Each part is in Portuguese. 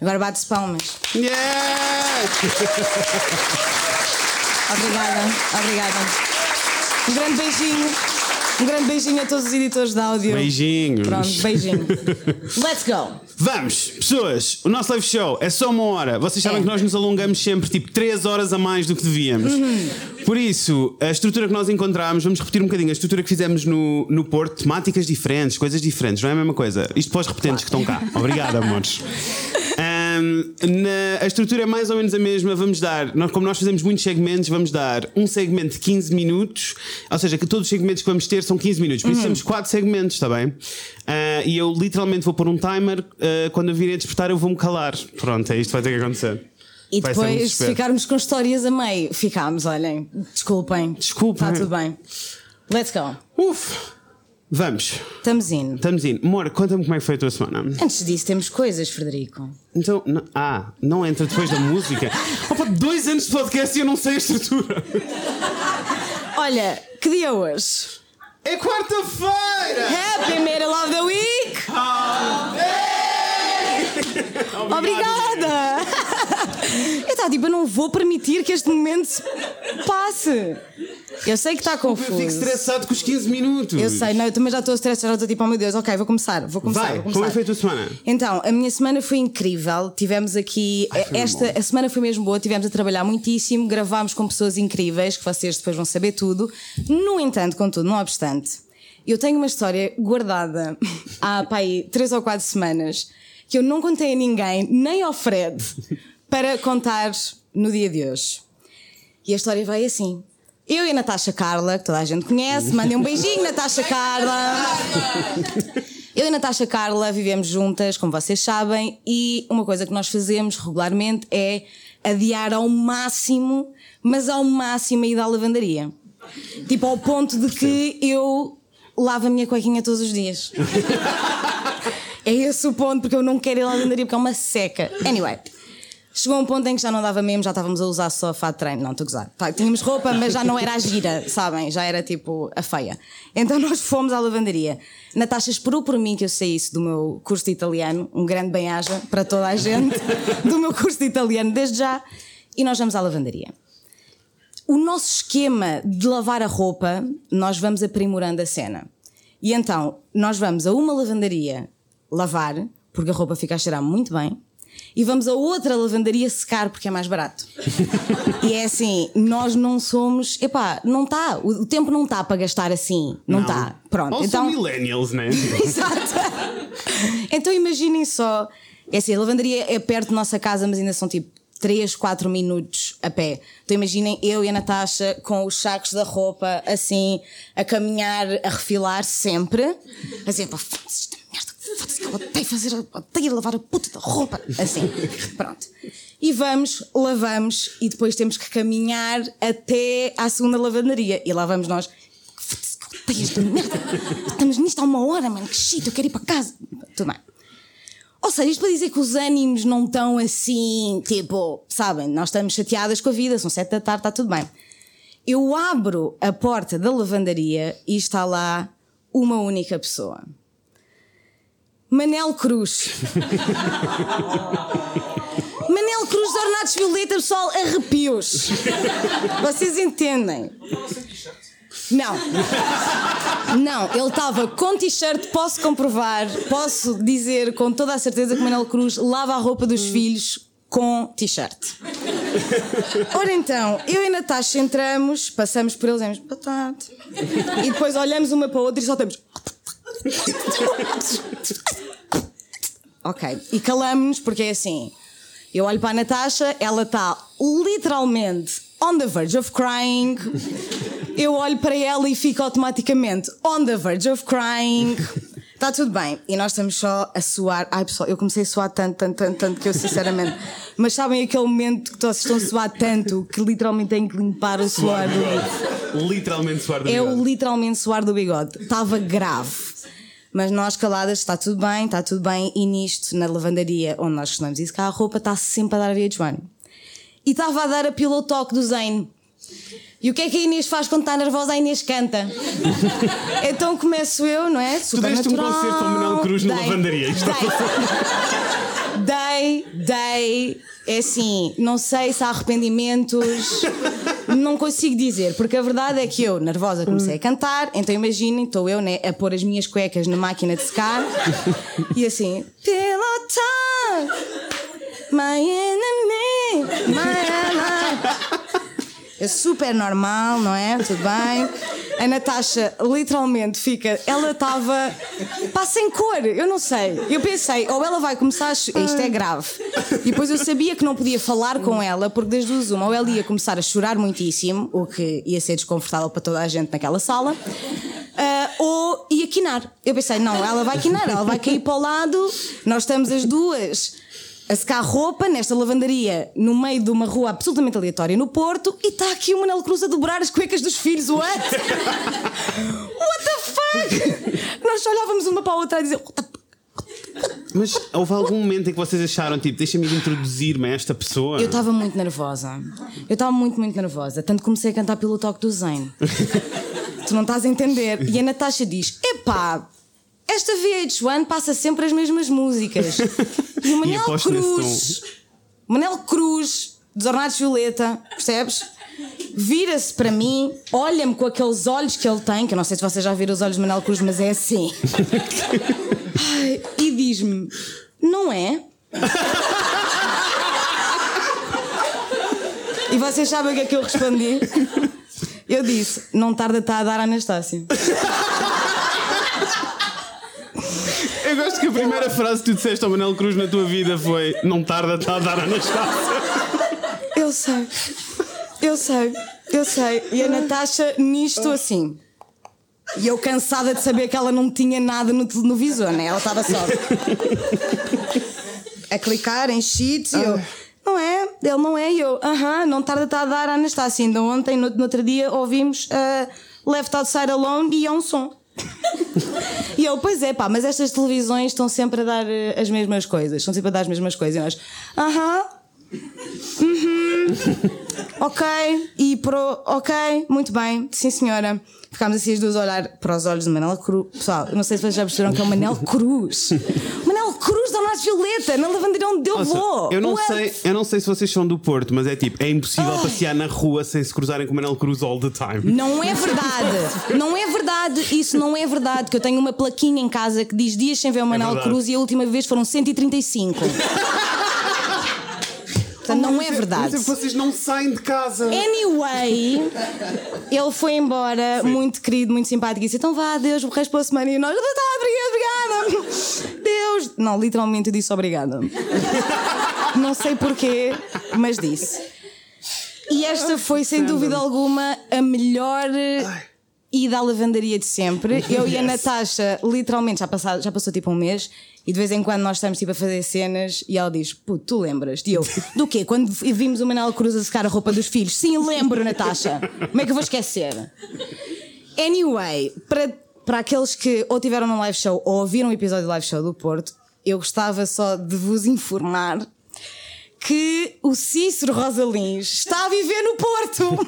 Agora bate-se palmas. Yeah! Obrigada, obrigada. Um grande beijinho. Um grande beijinho a todos os editores de áudio. Beijinhos. Pronto, beijinho. Let's go. Vamos, pessoas, o nosso live show é só uma hora. Vocês sabem É. que nós nos alongamos sempre tipo 3 horas a mais do que devíamos. Uhum. Por isso, a estrutura que nós encontramos, vamos repetir um bocadinho a estrutura que fizemos no, no Porto, temáticas diferentes, coisas diferentes, não é a mesma coisa. Isto para os repetentes que estão cá. Obrigado, amores. Na- a estrutura é mais ou menos a mesma. Vamos dar, nós, como nós fazemos muitos segmentos, vamos dar um segmento de 15 minutos, ou seja, que todos os segmentos que vamos ter são 15 minutos. Por isso temos 4 segmentos, está bem? Ah, e eu literalmente vou pôr um timer. ah, quando eu virem a despertar, eu vou-me calar. Pronto, é isto que vai ter que acontecer. E Vai depois, se ficarmos com histórias a meio, ficámos, olhem. Desculpem. Desculpem. Está tudo bem. Let's go. Uf! Vamos, Estamos indo. estamos indo. Amor, conta-me como é que foi a tua semana. Antes disso, temos coisas, Frederico. Então, não- ah, não entra depois da música. Opa, dois anos de podcast e eu não sei a estrutura. Olha, que dia é hoje? É quarta-feira! Happy Middle of the Week! Obrigada! Eu estava tipo, eu não vou permitir que este momento se passe. Eu sei que está Eu fico confuso. estressado com os 15 minutos. Eu sei, não, eu também já estou estressada, já estou tipo, oh meu Deus, ok, vou começar, vou começar. Vai, vou como começar. é que foi a tua semana? Então, a minha semana foi incrível. Tivemos aqui. Ai, esta a semana foi mesmo boa, tivemos a trabalhar muitíssimo, gravámos com pessoas incríveis, que vocês depois vão saber tudo. No entanto, contudo, não obstante, eu tenho uma história guardada há pá, aí, três ou quatro semanas que eu não contei a ninguém, nem ao Fred, para contar no dia de hoje. E a história vai assim. Eu e a Natasha Carla, que toda a gente conhece, mandem um beijinho, Natasha Carla. Eu e a Natasha Carla vivemos juntas, como vocês sabem, e uma coisa que nós fazemos regularmente é adiar ao máximo, mas ao máximo a ida à lavandaria. Tipo, ao ponto de que eu lavo a minha cuequinha todos os dias. É esse o ponto, porque eu não quero ir à lavandaria porque é uma seca. Anyway. Chegou um ponto em que já não dava mesmo, já estávamos a usar só fato de treino. Não, estou a gozar. Pá, Tínhamos roupa, mas já não era a gira, sabem? Já era tipo a feia. Então nós fomos à lavandaria. Natasha esperou por mim que eu saísse do meu curso de italiano, um grande bem-aja para toda a gente, do meu curso de italiano desde já, e nós vamos à lavandaria. O nosso esquema de lavar a roupa, nós vamos aprimorando a cena. E então, nós vamos a uma lavandaria lavar, porque a roupa fica a cheirar muito bem, e vamos a outra lavandaria secar, porque é mais barato. e é assim, nós não somos. Epá, não está. O, o tempo não está para gastar assim. Não está. Pronto. Ou então, são millennials, né? Exato. Então imaginem só. É assim, a lavandaria é perto da nossa casa, mas ainda são tipo 3, 4 minutos a pé. Então imaginem eu e a Natasha com os sacos da roupa, assim, a caminhar, a refilar sempre. Assim, pá, eu odeio fazer, odeio lavar a puta da roupa. Assim, pronto. E vamos, lavamos e depois temos que caminhar até à segunda lavandaria. E lá vamos nós. Que odeio esta merda. Estamos nisto há uma hora, mano, que shit, eu quero ir para casa. Tudo bem. Ou seja, isto para dizer que os ânimos não estão assim, tipo, sabem, nós estamos chateadas com a vida, são sete da tarde, está tudo bem. Eu abro a porta da lavandaria e está lá uma única pessoa. Manel Cruz. Manel Cruz de Ornatos Violeta, pessoal, arrepios. Vocês entendem? Não. Não, ele estava com t-shirt, posso comprovar, posso dizer com toda a certeza que Manel Cruz lava a roupa dos filhos com t-shirt. Ora então, eu e a Natasha entramos, passamos por eles e dizemos boa tarde. E depois olhamos uma para a outra e só temos. Ok, e calamos-nos porque é assim. Eu olho para a Natasha, ela está literalmente on the verge of crying. Eu olho para ela e fico automaticamente on the verge of crying. Está tudo bem. E nós estamos só a suar. Ai pessoal, eu comecei a suar tanto, tanto, tanto, tanto que eu sinceramente. Mas sabem aquele momento que todos estão a suar tanto que literalmente têm que limpar o suor do. Literalmente suar do É bigode. o literalmente suar do bigode. Estava grave. Mas nós caladas, está tudo bem, está tudo bem. E nisto, na lavandaria onde nós costumamos ir secar a roupa, está sempre a dar a via de Joano. E estava a dar a talk do Zane. E o que é que a Inês faz quando está nervosa? A Inês canta. então começo eu, não é? Tu Super deste um natural. concerto ao Manuel Cruz na Dei. lavandaria. Isto Dei. Dei, dei. É assim, não sei se há arrependimentos. Não consigo dizer, porque a verdade é que eu, nervosa, comecei a cantar. Então imaginem, estou eu né, a pôr as minhas cuecas na máquina de secar e assim, Pillow talk, my enemy, my enemy. É super normal, não é? Tudo bem. A Natasha literalmente fica. Ela estava. pá, sem cor, eu não sei. Eu pensei, ou ela vai começar a. Isto é grave. E depois eu sabia que não podia falar com ela, porque das duas, uma, ou ela ia começar a chorar muitíssimo, o que ia ser desconfortável para toda a gente naquela sala. ah, ou ia quinar. Eu pensei, não, ela vai quinar, ela vai cair para o lado, nós estamos as duas a secar roupa nesta lavandaria no meio de uma rua absolutamente aleatória no Porto e está aqui o Manel Cruz a dobrar as cuecas dos filhos. What? What the fuck? Nós olhávamos uma para a outra a dizer. "What the fuck?" Mas houve algum momento em que vocês acharam, tipo, deixa-me ir introduzir-me a esta pessoa? Eu estava muito nervosa. Eu estava muito, muito nervosa. Tanto comecei a cantar pelo toque do Zen. tu não estás a entender. E a Natasha diz: Epá, esta VH1 passa sempre as mesmas músicas. E o Manel nesse Cruz, Manel Cruz, dos Ornados Violeta, percebes? Vira-se para mim, olha-me com aqueles olhos que ele tem, que eu não sei se vocês já viram os olhos de Manel Cruz, mas é assim. Ai, e diz-me: Não é? E vocês sabem o que é que eu respondi? Eu disse: Não tarda está a dar a Anastácia. Eu gosto que a primeira frase que tu disseste ao Manel Cruz na tua vida foi Não tarda, está a dar Anastácia. Eu sei, eu sei, eu sei. E a Natasha nisto assim. E eu cansada de saber que ela não tinha nada no televisor, né? Ela estava só a clicar em sheets e eu. Não é, ele não é e eu. Aham, não tarda está a dar a Anastácia. Ainda ontem, no, no outro dia, ouvimos uh, Left Outside Alone e é um som. E eu, pois é, pá, mas estas televisões estão sempre a dar eh, as mesmas coisas, estão sempre a dar as mesmas coisas. E nós, aham, uhum, ok, e pro, ok, muito bem, sim senhora. Ficámos assim as duas a olhar para os olhos de Manel Cruz. Pessoal, não sei se vocês já perceberam que é o Manel Cruz. Cruz da Ornatos Violeta, na lavanderia onde eu Nossa, vou. eu, não What? sei, eu não sei se vocês são do Porto, mas é tipo, é impossível passear na rua sem se cruzarem com o Manel Cruz all the time. Não é verdade, não é verdade, isso não é verdade. Que eu tenho uma plaquinha em casa que diz dias sem ver o Manel verdade. Cruz e a última vez foram 135. Portanto, não é verdade. Mas vocês não saem de casa. Anyway, ele foi embora, muito querido, muito simpático, e disse: Então vá, Deus, o resto pela semana. E nós, tá, obrigada, obrigada. Deus. Não, literalmente eu disse obrigada. Não sei porquê, mas disse. E esta foi, sem dúvida alguma, a melhor ida à lavandaria de sempre. Eu e a. Natasha, literalmente, já, passado, já passou tipo um mês, e de vez em quando nós estamos tipo a fazer cenas e ela diz: Puto, tu lembras? E eu, do quê? Quando vimos o Manel Cruz a secar a roupa dos filhos? Sim, lembro, Natasha. Como é que eu vou esquecer? Anyway, para, para aqueles que ou tiveram num live show ou ouviram um episódio do live show do Porto, eu gostava só de vos informar que o Cícero Rosalins está a viver no Porto.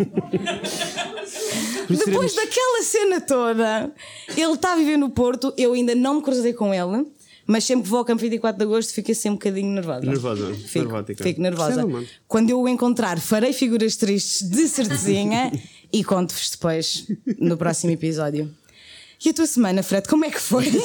Depois daquela cena toda, ele está a viver no Porto. Eu ainda não me cruzei com ele, mas sempre que vou ao campo 24 de agosto fico assim um bocadinho nervosa. Nervosa, Fico, fico nervosa. Percebo, mano. Quando eu o encontrar, farei figuras tristes de certezinha e conto-vos depois no próximo episódio. E a tua semana, Fred, como é que foi?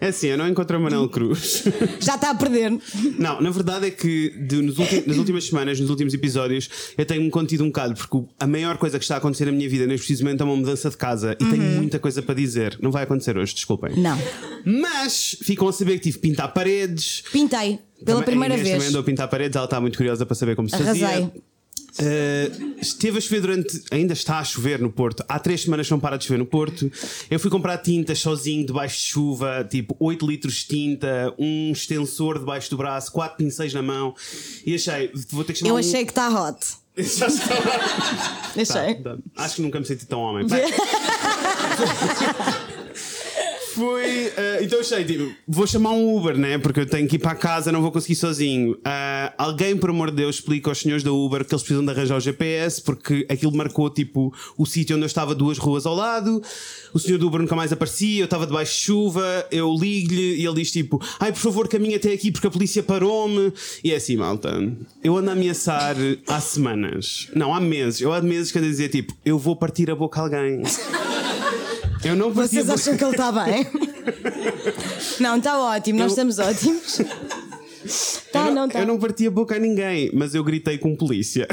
É assim, eu não encontrei o Manel Cruz. Já está a perder. Não, na verdade é que de- nos ulti- nas últimas semanas, nos últimos episódios, eu tenho-me contido um bocado, porque o- a maior coisa que está a acontecer na minha vida neste preciso momento é uma mudança de casa e tenho muita coisa para dizer. Não vai acontecer hoje, desculpem. Uhum. Não. Mas ficam a saber que tive que pintar paredes. Pintei, pela Também- primeira a vez. também andou a pintar paredes, ela está muito curiosa para saber como se Arrasei. fazia. Uh, esteve a chover durante. Ainda está a chover no Porto. Há três semanas não para de chover no Porto. Eu fui comprar tintas sozinho, debaixo de chuva, tipo 8 litros de tinta, um extensor debaixo do braço, quatro pincéis na mão. E achei, vou ter que chamar Eu um- achei que está hot. Já estava. Achei. Tá, tá. Acho que nunca me senti tão homem. Uh, então eu achei, tipo, vou chamar um Uber, né? Porque eu tenho que ir para casa, não vou conseguir sozinho. Uh, alguém, por amor de Deus, explica aos senhores da Uber que eles precisam de arranjar o GPS, porque aquilo marcou, tipo, o sítio onde eu estava duas ruas ao lado. O senhor do Uber nunca mais aparecia, eu estava debaixo de chuva, eu ligo-lhe e ele diz, tipo, ai, por favor, caminhe até aqui porque a polícia parou-me. E é assim, malta. Eu ando a ameaçar há semanas, não, há meses. Eu há meses que ando a dizer, tipo, eu vou partir a boca a alguém. Eu não Vocês acham que ele está bem? Não, está ótimo, nós estamos ótimos. Tá, eu, não, tá. eu não parti a boca a ninguém, mas eu gritei com polícia.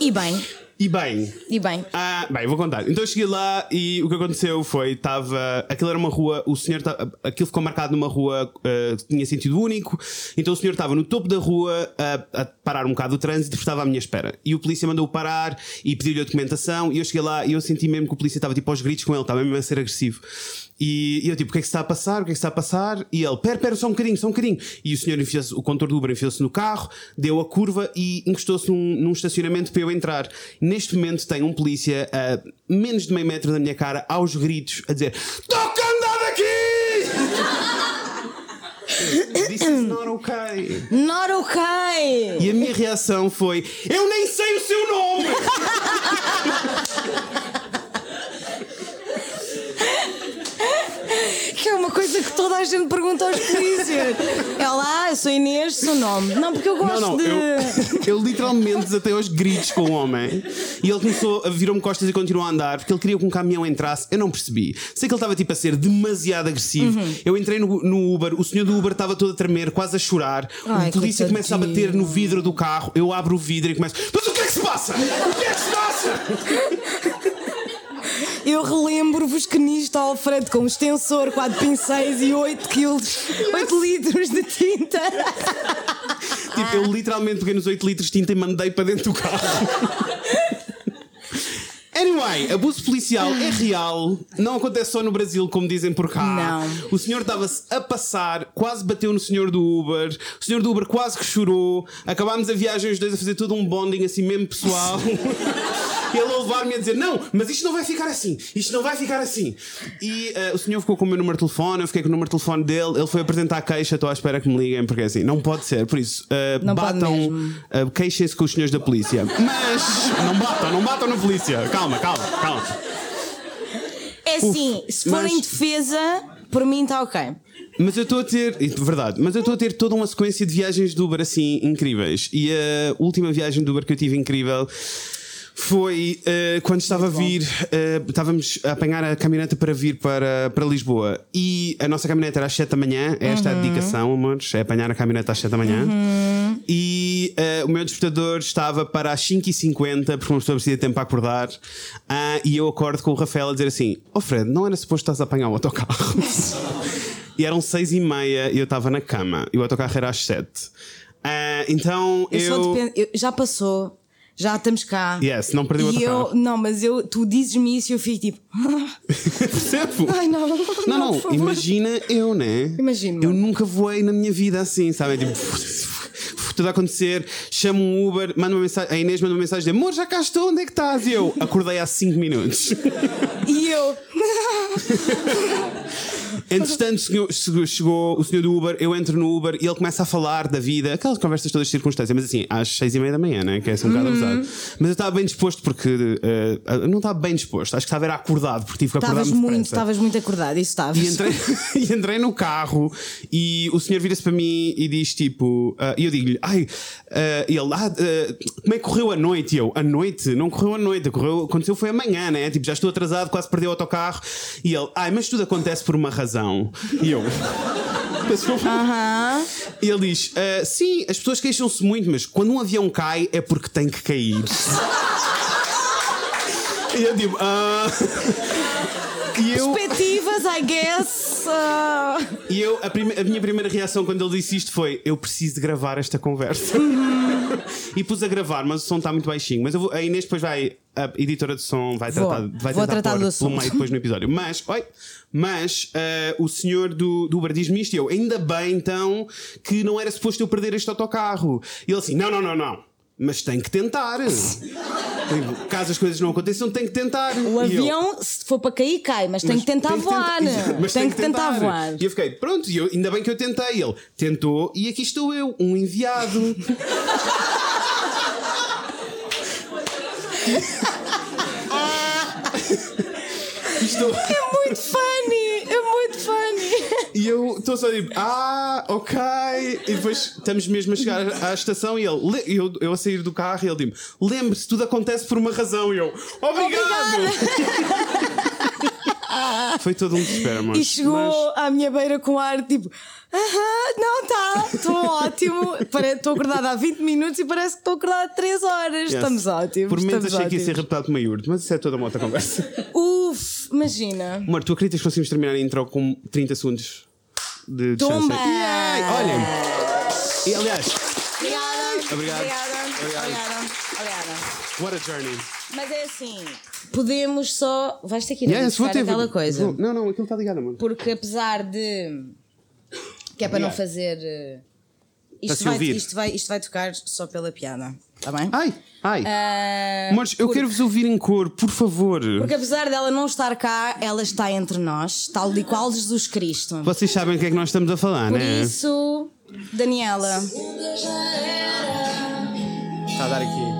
E bem, E bem, e bem. Ah, bem, vou contar. Então eu cheguei lá e o que aconteceu foi: estava. Aquilo era uma rua, o senhor. ta- Aquilo ficou marcado numa rua ah, que tinha sentido único. Então o senhor estava no topo da rua a, a parar um bocado o trânsito estava à minha espera. E o polícia mandou-o parar e pediu-lhe a documentação. E eu cheguei lá e eu senti mesmo que o polícia estava tipo aos gritos com ele, estava mesmo a ser agressivo. E, e eu tipo, o que é que se está a passar? O que é que se está a passar? E ele, pera, pera, só um bocadinho, só um bocadinho. E o senhor enfiou-se, o condutor do Uber enfiou-se no carro, deu a curva e encostou-se num, num estacionamento para eu entrar. Neste momento tem um polícia a menos de meio metro da minha cara, aos gritos, a dizer: Toca andar daqui! This is not okay. Not okay! E a minha reação foi: Eu nem sei o seu nome! Que é uma coisa que toda a gente pergunta aos polícias. Olá, eu sou Inês, seu nome. Não, porque eu gosto Não, não, de. eu, eu literalmente desatei aos gritos com o homem e ele começou a virou-me costas e continuou a andar porque ele queria que um caminhão entrasse. Eu não percebi. Sei que ele estava tipo a ser demasiado agressivo. Uhum. Eu entrei no, no Uber, o senhor do Uber estava todo a tremer, quase a chorar. Ai, o polícia começa a bater no vidro do carro. Eu abro o vidro e começo: Mas o que é que se passa? O que é que se passa? Eu relembro-vos que nisto ao Alfredo com um extensor, 4 pincéis e 8 quilos, 8 litros de tinta. Tipo, eu literalmente peguei nos 8 litros de tinta e mandei para dentro do carro. Anyway, abuso policial é real, não acontece só no Brasil, como dizem por cá. Não. O senhor estava-se a passar, quase bateu no senhor do Uber, o senhor do Uber quase que chorou. Acabámos a viagem os dois a fazer todo um bonding assim mesmo pessoal. Ele a levar-me a dizer: Não, mas isto não vai ficar assim, isto não vai ficar assim. E eh, o senhor ficou com o meu número de telefone, eu fiquei com o número de telefone dele, ele foi apresentar a queixa, estou à espera que me liguem, porque é assim, não pode ser. Por isso, eh, Não batam, eh, queixem-se com os senhores da polícia. Mas não batam, não batam na polícia. Calma, calma, calma. É assim, se for mas- em defesa, por mim está ok. Mas eu estou a ter, verdade, mas eu estou a ter toda uma sequência de viagens de Uber assim incríveis. E a última viagem de Uber que eu tive incrível foi eh, quando estava a vir, eh, estávamos a apanhar a caminhoneta para vir para, para Lisboa. E a nossa caminhoneta era às 7 da manhã. Esta é a dedicação, amores, é apanhar a caminhoneta às 7 da manhã. E eh, o meu despertador estava para às 5h50, porque uma pessoa precisa de tempo para acordar. Ah, e eu acordo com o Rafael a dizer assim: Oh Fred, não era suposto estás a apanhar o autocarro? E eram seis e meia e eu estava na cama. E o autocarro era às sete. Ah, então Eu, eu. só dependo, eu- já passou, já estamos cá. Yes, não perdi o E eu, não, mas eu, tu dizes-me isso e eu fico tipo, Percebo? ai não, não, Não, não, favor. imagina eu, né? Imagino. Eu nunca voei na minha vida assim, sabe? Tipo, tudo a acontecer, chamo um Uber, mando uma mensagem, a Inês manda uma mensagem de amor, já cá estou, onde é que estás? E eu acordei há 5 minutos. E eu, Entretanto, chegou, o senhor do Uber, eu entro no Uber e ele começa a falar da vida, aquelas conversas todas de circunstância, mas assim, às seis e meia da manhã, né? Que é assim um bocado abusado. Mas eu estava bem disposto porque. eh, eu não estava bem disposto, acho que estava era acordado, porque tive que acordar estavas muito, estavas muito acordado, isso estavas. E entrei, e entrei no carro e o senhor vira-se para mim e diz tipo, ah, e eu digo-lhe, ai, e ele, ah, como é que correu a noite? E eu, a noite? Não correu a noite, correu, aconteceu foi amanhã, né? Tipo, já estou atrasado, quase perdi o autocarro. E ele, ai, mas tudo acontece por uma razão. E eu. Aham. E ele diz: "Ah, Sim, as pessoas queixam-se muito, mas quando um avião cai é porque tem que cair. e eu digo: ah. E eu, Perspectivas, I guess. ah, e eu a, prime- a minha primeira reação quando ele disse isto foi: Eu preciso de gravar esta conversa. e pus a gravar, mas o som está muito baixinho. Mas eu vou- a Inês depois vai, a editora de som vai Vou. tratar, vai Vou tentar tratar do assunto. meio depois no episódio. Mas, oi, mas ah, o senhor do, do Uber diz-me isto e eu, ainda bem então que não era suposto eu perder este autocarro. E ele assim: Não, não, não, não. Mas tem que tentar. Tem- Caso as coisas não aconteçam, tem que tentar. O E eu, avião, se for para cair, cai, mas tem mas que tentar voar. Exato, mas tem que tentar voar. E eu fiquei, pronto, e eu, ainda bem que eu tentei. Ele tentou e aqui estou eu, um enviado. estou, É muito funny! É muito funny! e eu estou só tipo, ah, ok. E depois estamos mesmo a chegar à estação e ele, le- eu, eu a sair do carro e ele diz lembre-se, tudo acontece por uma razão. E eu, obrigado! Foi todo um desespero, mano. E chegou Mas- à minha beira com ar tipo. Aham, não tá, estou ótimo. Estou acordada há 20 minutos e parece que estou acordada há 3 horas. Yes. Estamos ótimos. Por estamos achei que ia ser raptado por uma iurte, mas isso é toda uma outra conversa. Uf, imagina. Amor, tu acreditas que conseguimos terminar a intro com 30 segundos de distância? Olhem! E aliás, Obrigada. Obrigado. Obrigada. Obrigada. Obrigada. what a journey. Mas é assim, podemos só. Vais ter que ir Yes, identificar ter- aquela vou- coisa. vou- Não, não, aquilo está ligado, amor. Porque apesar de. Que é para não Obrigado. fazer. eh, Para Isto se vai, ouvir. isto, vai, isto vai tocar só pela piada. Está bem? Ai, ai. Ah, Amores, eu porque- quero vos ouvir em cor, por favor. Porque apesar dela não estar cá, ela está entre nós, tal e qual Jesus Cristo. Vocês sabem o que é que nós estamos a falar, Por né? isso, Daniela. Está a dar aqui.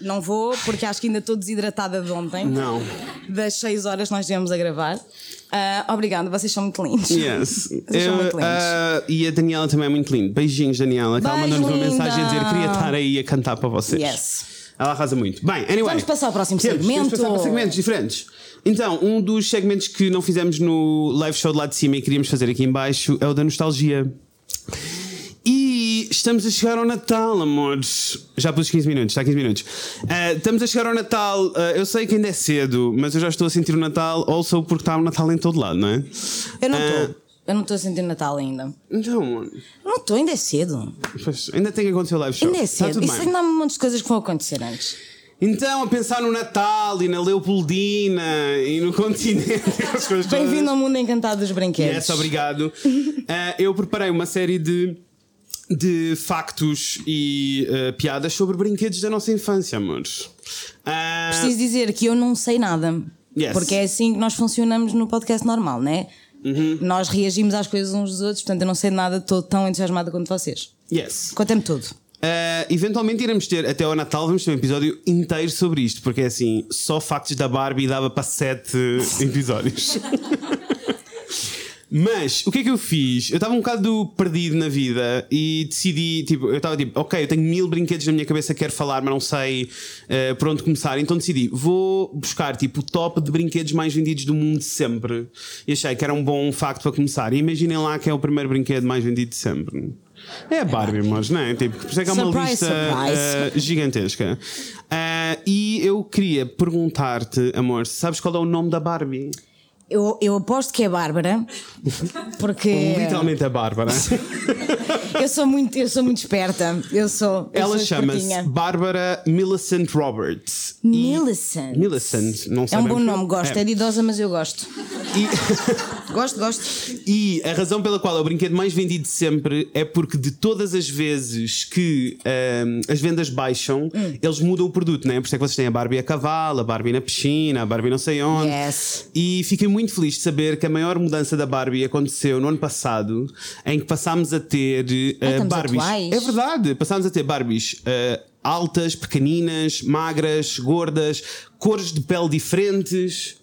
Não vou, porque acho que ainda estou desidratada de ontem. Não. Das 6 horas nós estivemos a gravar. Ah, obrigada, vocês são muito lindos. Yes. Vocês são Eu, muito lindos. ah, e a Daniela também é muito linda. Beijinhos, Daniela. Que ela Beijo, mandou-nos uma mensagem a dizer queria estar aí a cantar para vocês. Yes. Ela arrasa muito. Bem, anyway. Vamos passar ao próximo Temos, segmento. Temos passar para segmentos diferentes. Então, um dos segmentos que não fizemos no live show de lá de cima e queríamos fazer aqui em baixo é o da nostalgia. Estamos a chegar ao Natal, amores. Já pus 15 minutos, está 15 minutos. Ah, estamos a chegar ao Natal. Ah, eu sei que ainda é cedo, mas eu já estou a sentir o Natal, also porque está o Natal em todo lado, não é? Eu não estou. Eu não estou a sentir Natal ainda. Então, mano, Não estou, ainda é cedo. pois, ainda tem que acontecer o live show. Ainda é cedo. Isso ainda há um monte de coisas que vão acontecer antes. Então, a pensar no Natal e na Leopoldina e no continente. Bem-vindo ao mundo encantado dos brinquedos. Yes, obrigado. Ah, eu preparei uma série de, de factos e ah, piadas sobre brinquedos da nossa infância, amores. Ah, Preciso dizer que eu não sei nada. Yes. Porque é assim que nós funcionamos no podcast normal, não é? Uhum. Nós reagimos às coisas uns dos outros, portanto eu não sei nada, estou tão entusiasmada quanto vocês. yes. Conta-me tudo. Ah, eventualmente iremos ter, até ao Natal, vamos ter um episódio inteiro sobre isto, porque é assim, só factos da Barbie dava para sete episódios. Mas o que é que eu fiz? Eu estava um bocado perdido na vida e decidi, tipo, eu estava tipo, ok, eu tenho mil brinquedos na minha cabeça, quero falar, mas não sei eh, por onde começar. Então decidi, vou buscar tipo o top de brinquedos mais vendidos do mundo sempre. E achei que era um bom facto para começar. E imaginem lá que é o primeiro brinquedo mais vendido de sempre. É a Barbie, mas não é? Tipo, por isso é que há uma Surprise, lista surprise. eh, gigantesca. Ah, e eu queria perguntar-te, amor, sabes qual é o nome da Barbie? Eu, eu aposto que é Bárbara, porque Literalmente a Bárbara. eu sou muito, eu sou muito esperta. Eu sou. eu Ela sou chama-se. Bárbara Millicent Roberts. E- Millicent. Millicent, não sei É um bom nome, gosto. É. É. de idosa, mas eu gosto. E, Gosto, gosto. e a razão pela qual é o brinquedo mais vendido sempre é porque de todas as vezes que ahm, as vendas baixam, Hum. eles mudam o produto, né? Por isso é que vocês têm a Barbie a cavalo, a Barbie na piscina, a Barbie não sei onde. Yes. E fiquei muito feliz de saber que a maior mudança da Barbie aconteceu no ano passado, em que passámos a ter estamos Barbies. atuais. É verdade, passámos a ter Barbies eh, altas, pequeninas, magras, gordas, cores de pele diferentes.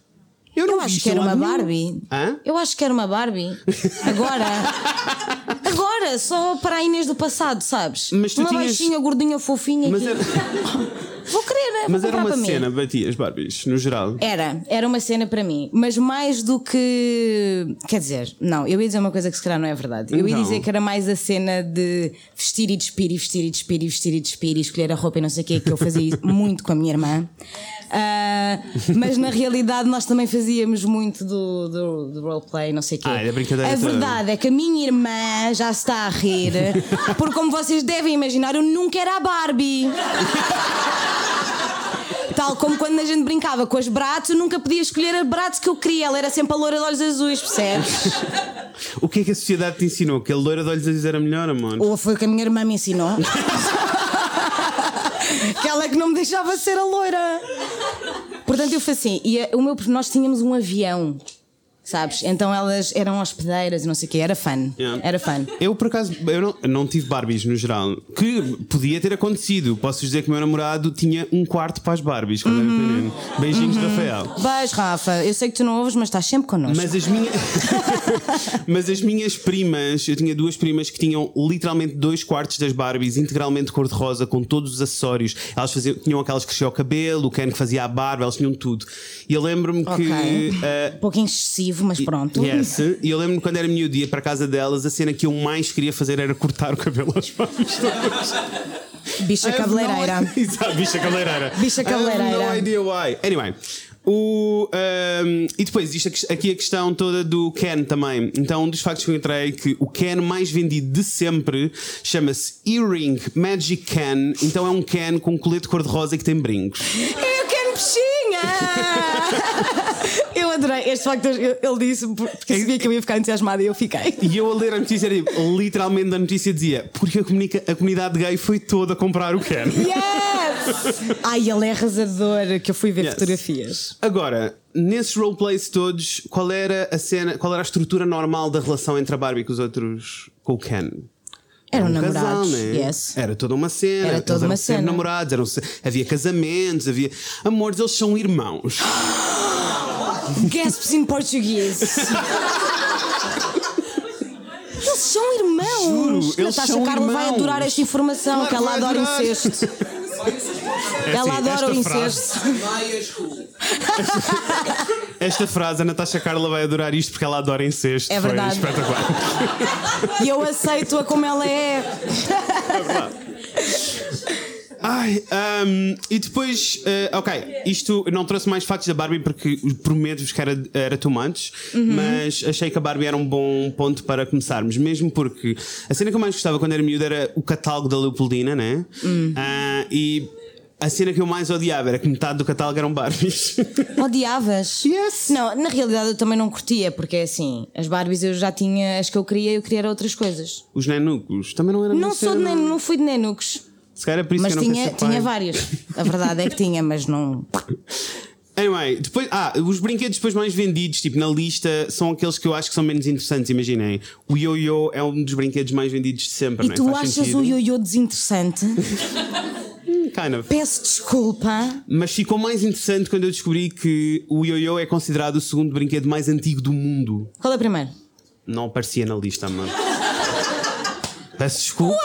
Eu não Eu acho que era uma. Barbie. Hã? Eu acho que era uma Barbie. Agora. Agora, só para a Inês do passado, sabes? Mas tu uma tinhas- baixinha, gordinha, fofinha. Mas era, Vou querer? Mas Vou era uma para cena, batias Barbies, no geral. Era, era uma cena para mim, mas mais do que. Quer dizer, não, eu ia dizer uma coisa que se calhar não é verdade. Eu ia Então. dizer que era mais a cena de vestir e despir e vestir e despir e vestir e despir e escolher a roupa e não sei o que, que eu fazia muito com a minha irmã. Mas na realidade nós também fazíamos muito do, do, do roleplay, não sei o quê. Ah, é brincadeira a toda. verdade é que a minha irmã já se está a rir, porque como vocês devem imaginar, eu nunca era a Barbie. Tal como quando a gente brincava com as Bratz, eu nunca podia escolher a Bratz que eu queria. Ela era sempre a loira de olhos azuis, percebes? O que é que a sociedade te ensinou? Que a loira de olhos azuis era melhor, amor? Ou foi o que a minha irmã me ensinou? Aquela que não me deixava ser a loira. Portanto, eu fui assim. E a- o meu, nós tínhamos um avião, sabes? Então elas eram hospedeiras e não sei o quê. Era fã. Yeah. Era fã. Eu, por acaso, eu não, não tive Barbies no geral. Que podia ter acontecido. Posso dizer que o meu namorado tinha um quarto para as Barbies quando era pequenino. Beijinhos, Rafael. Beijo, Rafa. Eu sei que tu não ouves, mas estás sempre connosco. Mas as minhas. Mas as minhas primas, eu tinha duas primas que tinham literalmente dois quartos das Barbies integralmente cor-de-rosa, com todos os acessórios. Elas faziam, tinham aquelas que cresciam o cabelo, o Ken que fazia a barba, elas tinham tudo. E eu lembro-me Ok. que. eh, Um pouquinho excessivo, mas pronto. Yes. E eu lembro-me quando era miúdo ia para a casa delas, a cena que eu mais queria fazer era cortar o cabelo Barbies todas. Bicha no cabeleireira. Exato, bicha cabeleireira. Bicha cabeleireira. no idea why. Anyway. O, um, e depois, isto aqui- a questão toda do Ken também. Então, um dos factos que eu entrei é que o Ken mais vendido de sempre chama-se Earring Magic Ken. Então, é um Ken com um colete cor-de-rosa e que tem brincos. Eu quero peixinha! adorei. Este facto, ele disse, porque sabia que eu ia ficar entusiasmada e eu fiquei. E eu a ler a notícia, tipo, literalmente a notícia dizia: porque a, a comunidade gay foi toda a comprar o Ken. Yes! Ai, ele é arrasador, que eu fui ver Yes. fotografias. Agora, nesses roleplays todos, qual era a cena, qual era a estrutura normal da relação entre a Barbie com os outros, com o Ken? Eram um namorados, casal, né? yes. Era toda uma cena. Era eles toda eram uma cena. namorados, eram, havia casamentos, havia. Amores, eles são irmãos. Gasps in português. Eles são irmãos. Juro, eles Natasha são Carla vai irmãos. adorar esta informação, Claro que ela vai adora adorar. incesto. É ela assim, adora o esta incesto. Esta frase, a Natasha Carla vai adorar isto porque ela adora incesto. É Foi verdade. espetacular. E eu aceito-a como ela é. Ai, ahm, e depois, eh, ok, isto não trouxe mais factos da Barbie porque prometo-vos que era, era too much, mas achei que a Barbie era um bom ponto para começarmos, mesmo porque a cena que eu mais gostava quando era miúdo era o catálogo da Leopoldina, né? Ah, e a cena que eu mais odiava era que metade do catálogo eram Barbies. Odiavas? Yes. Não, na realidade eu também não curtia, porque é assim, as Barbies eu já tinha as que eu queria, eu queria outras coisas. Os nenucos também não eram Não sou de nen, não fui de nenucos. Se calhar é por isso Mas que eu não tinha, ser pai. tinha vários. A verdade é que tinha, mas não. Anyway, depois, ah, os brinquedos depois mais vendidos, tipo na lista, são aqueles que eu acho que são menos interessantes. Imaginem, o yo-yo é um dos brinquedos mais vendidos de sempre. E não é? tu Faz achas sentido. o ioiô desinteressante? Kind of. Peço desculpa. Mas ficou mais interessante quando eu descobri que o yo-yo é considerado o segundo brinquedo mais antigo do mundo. Qual é o primeiro? Não aparecia na lista, mano. Peço desculpa.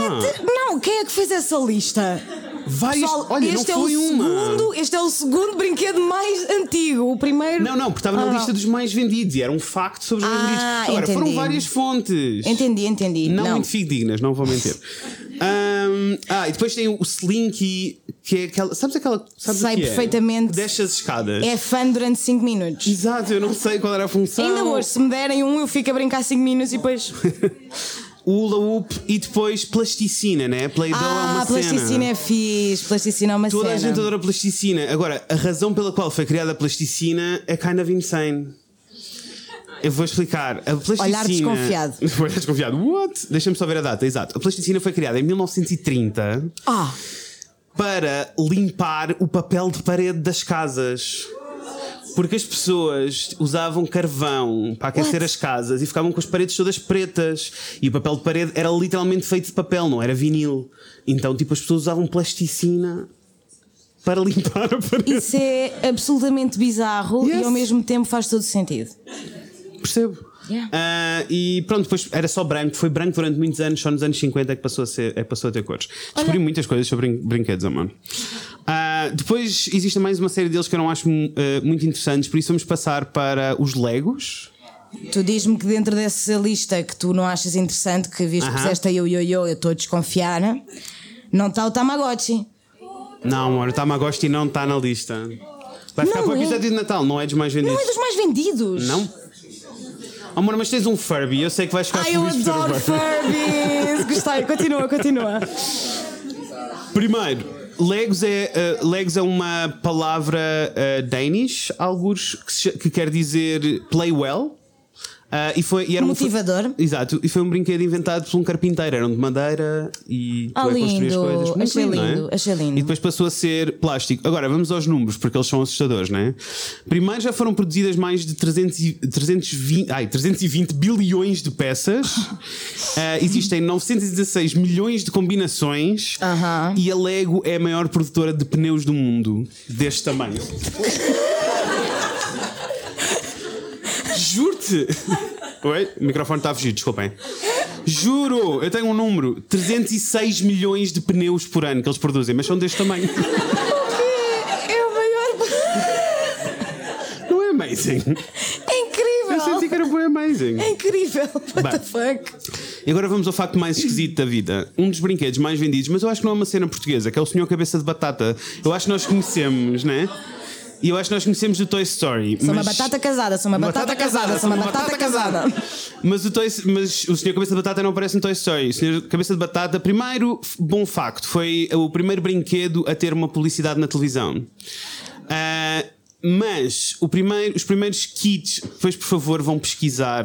Não, quem é que fez essa lista? Vários. Pessoal, Olha, este não é foi o uma. segundo, este é o segundo brinquedo mais antigo. O primeiro. Não, não, porque estava na Ah, lista dos mais vendidos e era um facto sobre os mais Ah, vendidos. Agora, foram entendi. várias fontes. Entendi, entendi. Não, Não. muito fidedignas, não vou mentir. Ahm, ah, e depois tem o Slinky, que é aquela. Sabes aquela. Sabes o Sei que é? perfeitamente. Desce as escadas. É fã durante 5 minutos. Exato, eu não sei qual era a função. Ainda hoje, se me derem um, eu fico a brincar 5 minutos e depois. O Hula Hoop e depois plasticina, né? Play-Doh é Ah, uma plasticina cena. é fixe. Plasticina é uma Toda cena. a gente adora plasticina. Agora, a razão pela qual foi criada a plasticina é kind of insane. Eu vou explicar. A plasticina. Olhar desconfiado. Olhar desconfiado. What? Deixa-me só ver a data, exato. A plasticina foi criada em 1930 Ah, para limpar o papel de parede das casas. Porque as pessoas usavam carvão para aquecer What? as casas e ficavam com as paredes todas pretas. E o papel de parede era literalmente feito de papel, não era vinil. Então, tipo, as pessoas usavam plasticina para limpar a parede. isso é absolutamente bizarro Yes. e ao mesmo tempo faz todo sentido. Percebo. Yeah. Ah, e pronto, depois era só branco, foi branco durante muitos anos, só nos anos 50 é que passou a, ser, é passou a ter cores. Descobri muitas coisas sobre brin- brinquedos, amor. Ah, depois existe mais uma série deles que eu não acho eh, muito interessantes, por isso vamos passar para os Legos. Tu diz-me que dentro dessa lista que tu não achas interessante, que visto que Aham. puseste aí o yo-yo, eu estou a desconfiar, não está o Tamagotchi. Não, amor, o Tamagotchi não está na lista. Vai ficar Não para é? de Natal, não é dos mais vendidos. Não é dos mais vendidos. Não? Amor, mas tens um Furby, eu sei que vais ficar Ai, eu adoro. Furbies! Gostei, continua, continua. Primeiro, Legos é, uh, Legos é uma palavra uh, Danish, alguns que, que quer dizer play well. Uh, e foi, e era um- Motivador. exato, e foi um brinquedo inventado por um carpinteiro. Eram de madeira e Ah, tu é lindo. coisas. Muito Achei não é? lindo, achei lindo. E depois passou a ser plástico. Agora vamos aos números, porque eles são assustadores, não é? Primeiro já foram produzidas mais de 300 e- 320, ai, 320 bilhões de peças. Ah, existem 916 milhões de combinações. Aham. E a Lego é a maior produtora de pneus do mundo, deste tamanho. Juro-te! Oi? O microfone está a fugir, desculpem. Juro, eu tenho um número: 306 milhões de pneus por ano que eles produzem, mas são deste tamanho. É o maior. Não é amazing? É Eu senti incrível! que era bem amazing. É incrível! What Bem. the fuck? E agora vamos ao facto mais esquisito da vida. Um dos brinquedos mais vendidos, mas eu acho que não é uma cena portuguesa, que é o Senhor Cabeça de Batata. Eu acho que nós conhecemos, né? E eu acho que nós conhecemos do Toy Story. Sou uma mas- batata casada, sou uma batata, casada, sou uma batata, casada. Mas o, Toy, mas o Senhor Cabeça de Batata não aparece no Toy Story. O Senhor Cabeça de Batata, primeiro, bom facto, foi o primeiro brinquedo a ter uma publicidade na televisão. Ah, mas o primeiro, os primeiros kits, depois por favor vão pesquisar.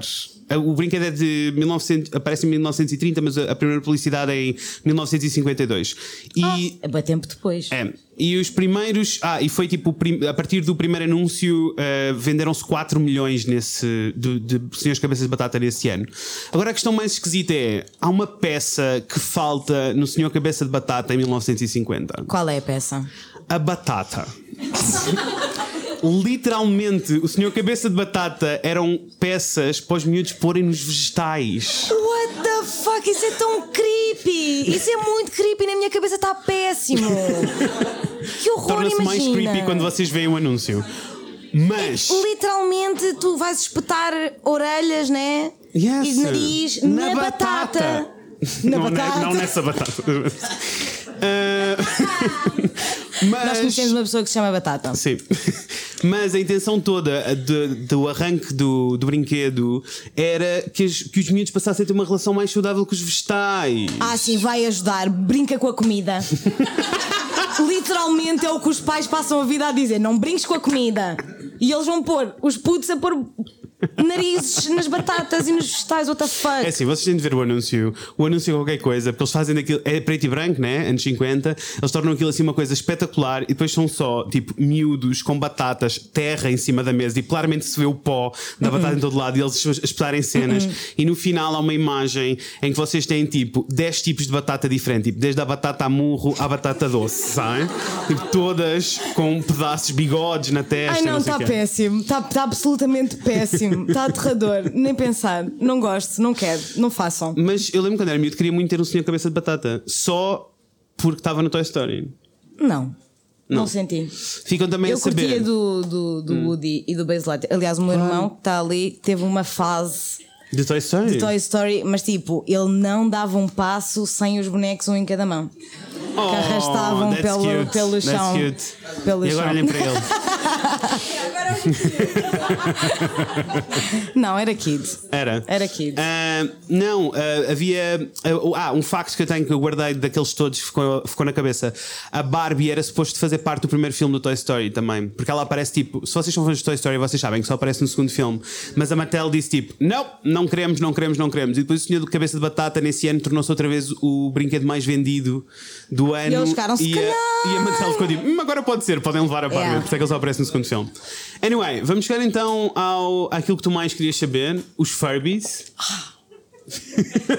Ah, O brinquedo é de 1900, aparece em 1930, mas a a primeira publicidade é em 1952. E É bem tempo depois. é. E os primeiros. Ah, e foi tipo. A partir do primeiro anúncio, eh, venderam-se 4 milhões nesse, de, de Senhores Cabeças de Batata nesse ano. Agora a questão mais esquisita é: há uma peça que falta no Senhor Cabeça de Batata em 1950. Qual é a peça? A batata. Literalmente, o Senhor Cabeça de Batata eram peças para os miúdos porem nos vegetais. What the fuck? Isso é tão creepy! Isso é muito creepy, na minha cabeça está péssimo! Que horror, Torna-se mais creepy quando vocês veem o anúncio. Mas. Literalmente tu vais espetar orelhas, né? Yes. E nariz na, batata. Na não, ne- batata. não nessa batata. Ah, mas. Nós conhecemos uma pessoa que se chama Batata. Sim. Mas a intenção toda de- do arranque do, do brinquedo era que, os- que os miúdos passassem a ter uma relação mais saudável com os vegetais. Ah, sim, vai ajudar. Brinca com a comida. Literalmente é o que os pais passam a vida a dizer: não brinques com a comida. E eles vão pôr os putos a pôr narizes nas batatas e nos vegetais. What the fuck? É assim, vocês têm de ver o anúncio. O anúncio é qualquer coisa, porque eles fazem daquilo. É preto e branco, né? Anos 50. Eles tornam aquilo assim uma coisa espetacular e depois são só, tipo, miúdos com batatas, terra em cima da mesa e claramente se vê o pó da batata em todo lado e eles espetarem cenas. E no final há uma imagem em que vocês têm, tipo, 10 tipos de batata diferente, tipo, desde a batata a murro à batata doce, sabem? Tipo, todas com pedaços bigodes na testa. Ai não, está péssimo. Está tá absolutamente péssimo. Está aterrador. Nem pensar. Não gosto, não quero. Não façam. Mas eu lembro quando era miúdo, queria muito ter um senhor cabeça de batata. Só porque estava no Toy Story. Não. Não, senti. Ficam também Eu a saber. curtia do, do, do Woody e do Buzz Lightyear. Aliás, o meu irmão que está ali teve uma fase De Toy Story? de Toy Story, mas tipo, ele não dava um passo sem os bonecos um em cada mão. Oh, que arrastavam that's pelo, cute, pelo that's chão. cute. Pelo e agora chão. olhem para ele. Não, era kid. Era. Era kid. Ah, não, ah, havia. ah, um facto que eu tenho que eu guardei daqueles todos que ficou, ficou na cabeça. A Barbie era suposto fazer parte do primeiro filme do Toy Story também. Porque ela aparece tipo. Se vocês são fãs de Toy Story, vocês sabem que só aparece no segundo filme. Mas a Mattel disse tipo: não, não queremos, não queremos, não queremos. E depois o Senhor de Cabeça de Batata nesse ano tornou-se outra vez o brinquedo mais vendido do ano. eles ficaram, "Se e, a, e a Mattel ficou tipo: "Hum, agora pode ser, podem levar a Barbie. Yeah. Por isso é que ele só aparece no segundo filme. Anyway, vamos chegar então ao, àquilo que tu mais querias saber: os Furbies.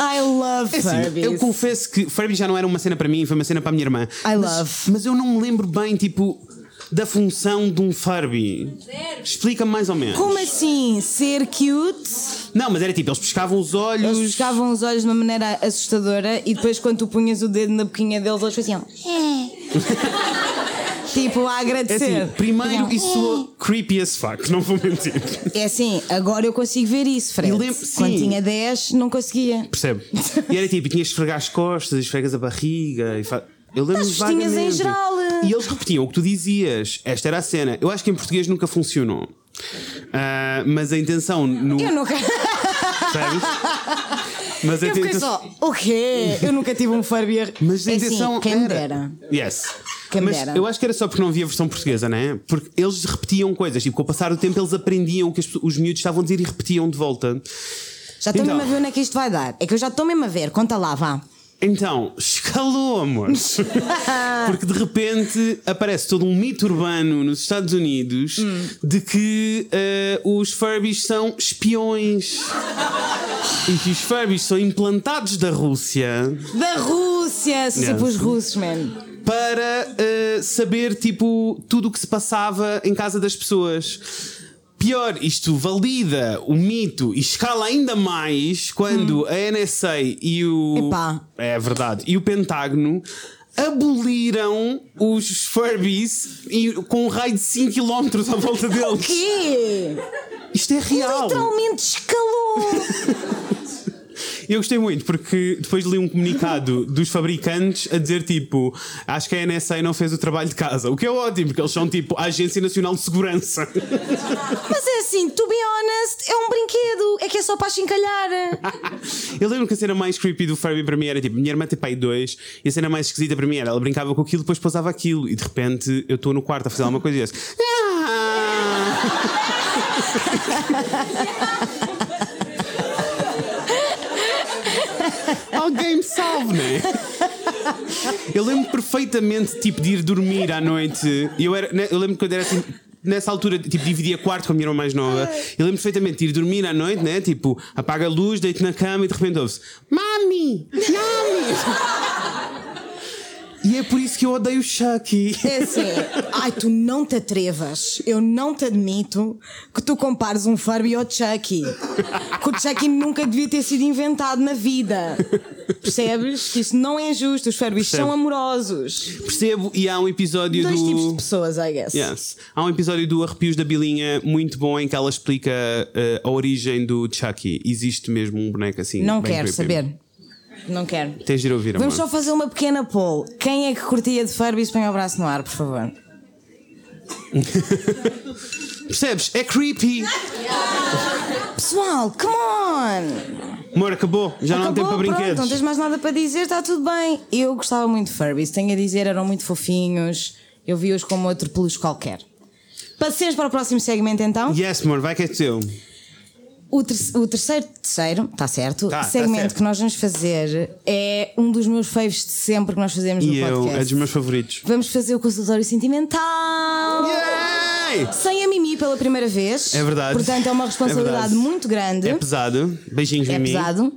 I love É assim, Furbies. eu confesso que Furby já não era uma cena para mim, foi uma cena para a minha irmã. I mas, love. Mas eu não me lembro bem, tipo, da função de um Furby. Explica-me mais ou menos. Como assim? Ser cute? Não, mas era tipo, eles pescavam os olhos. Eles pescavam os olhos de uma maneira assustadora e depois quando tu punhas o dedo na boquinha deles, eles faziam. É. tipo, a É agradecer. assim, primeiro Não. isso soou creepy as fuck, não vou mentir. É assim, agora eu consigo ver isso, Fred. Eu lembro- Quando tinha 10, não conseguia. Percebe? E era tipo, tinhas de esfregar as costas, esfregas a barriga e fa... Eu lembro Das festinhas em geral. E eles repetiam o que tu dizias. Esta era a cena. Eu acho que em português nunca funcionou. Ah, mas a intenção no. Eu nunca. Mas a Eu fiquei intenção- só, o quê? Eu nunca tive um Furby. Mas a É intenção assim, quem era... dera. Yes. Quem Mas dera. eu acho que era só porque não havia versão portuguesa, não é? Porque eles repetiam coisas, tipo, com o passar do tempo eles aprendiam o que os miúdos estavam a dizer e repetiam de volta. Já estou Então. mesmo a ver onde é que isto vai dar. É que eu já estou mesmo a ver. Conta lá, vá. Então, escalou, amores. Porque de repente aparece todo um mito urbano nos Estados Unidos Hum. de que eh, os Furbies são espiões. E que os Furbies são implantados da Rússia Da Rússia! Yes. tipo os russos, man. para eh, saber, tipo, tudo o que se passava em casa das pessoas. Pior, isto valida o mito e escala ainda mais quando a NSA e o. Hum. Epá. É verdade. E o Pentágono aboliram os Furbies e, com um raio de 5 km à volta deles. quê? Isto é real. Literalmente escalou! E eu gostei muito porque depois li um comunicado dos fabricantes a dizer tipo: Acho que a NSA não fez o trabalho de casa. O que é ótimo, porque eles são tipo a Agência Nacional de Segurança. Mas é assim, to be honest, é um brinquedo. É que é só para chincalhar. eu lembro que a cena mais creepy do Furby para mim era tipo: Minha irmã tem pai dois, e a cena mais esquisita para mim era ela brincava com aquilo, depois pousava aquilo, e de repente eu estou no quarto a fazer alguma coisa e assim. Alguém me salve, não é? Eu lembro perfeitamente tipo, de ir dormir à noite. Eu, era, né, eu lembro quando era assim. Nessa altura, tipo, dividia quarto com a minha irmã mais nova. Eu lembro perfeitamente de ir dormir à noite, né? Tipo, apaga a luz, deito na cama e de repente ouve-se: Mami! Mami! E é por isso que eu odeio o Chucky. É assim, ai, tu não te atrevas. Eu não te admito que tu compares um Furby ao Chucky. Que o Chucky nunca devia ter sido inventado na vida. Percebes? Que isso não é justo. Os Furbies Percebo. são amorosos. Percebo, e há um episódio Dois do. tipos de pessoas, I guess. Yes. Há um episódio do Arrepios da Bilinha muito bom em que ela explica eh, a origem do Chucky. Existe mesmo um boneco assim. Não quero creepy. saber. Não quero. Tens de ir ouvir, Vamos amor. só fazer uma pequena poll. Quem é que curtia de Furbies? Põe o braço no ar, por favor. Percebes? É creepy. Pessoal, come on! Amor, acabou. Já não há tempo para pronto, brinquedos. não tens mais nada para dizer, está tudo bem. Eu gostava muito de Furbies, tenho a dizer, eram muito fofinhos. Eu vi-os como outro peluche qualquer. Passemos para o próximo segmento então. Yes, amor, vai que é teu. O, ter- o terceiro, terceiro, está certo, Tá, tá segmento certo. que nós vamos fazer é um dos meus faves de sempre que nós fazemos E no eu, podcast. é dos meus favoritos. Vamos fazer o consultório sentimental. Yay! Sem a Mimi pela primeira vez. É verdade. Portanto, é uma É responsabilidade verdade. muito grande. É pesado. Beijinhos, É Mimi. pesado.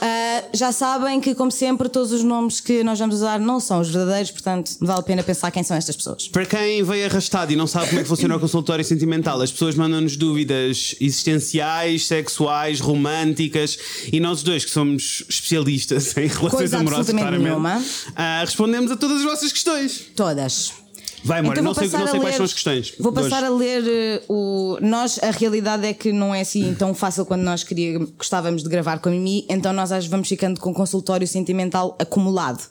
Ah, já sabem que, como sempre, todos os nomes que nós vamos usar não são os verdadeiros, portanto, vale a pena pensar quem são estas pessoas. Para quem veio arrastado e não sabe como é que funciona o consultório sentimental, as pessoas mandam-nos dúvidas existenciais, sexuais, românticas e nós dois, que somos especialistas em relações Coisa amorosas, claramente, ah, respondemos a todas as vossas questões. Todas. Vai, amor, Então não sei, não a sei quais ler- são as questões. Vou passar a ler eh, o. Nós, a realidade é que não é assim tão fácil quando nós queria, gostávamos de gravar com a Mimi, então nós às vamos ficando com consultório sentimental acumulado.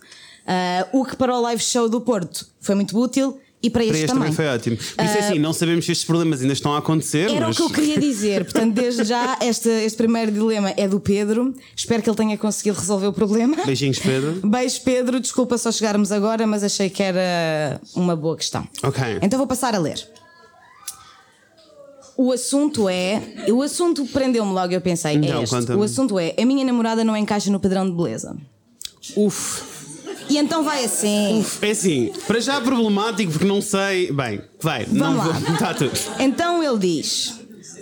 Ah, o que para o live show do Porto foi muito útil e para este, Para este também foi ótimo. Por isso é assim, não sabemos se estes problemas ainda estão a acontecer, Era mas. o que eu queria dizer. Portanto, desde já, este, este primeiro dilema é do Pedro. Espero que ele tenha conseguido resolver o problema. Beijinhos, Pedro. Beijo, Pedro. Desculpa só chegarmos agora, mas achei que era uma boa questão. Ok. Então vou passar a ler. O assunto é. O assunto prendeu-me logo, eu pensei. Então, é este. conta-me. O assunto é: a minha namorada não encaixa no padrão de beleza. Uf. E então vai assim. É assim, para já problemático, porque não sei. Bem, vai, não Vamos vou. lá. Está tudo. Então ele diz: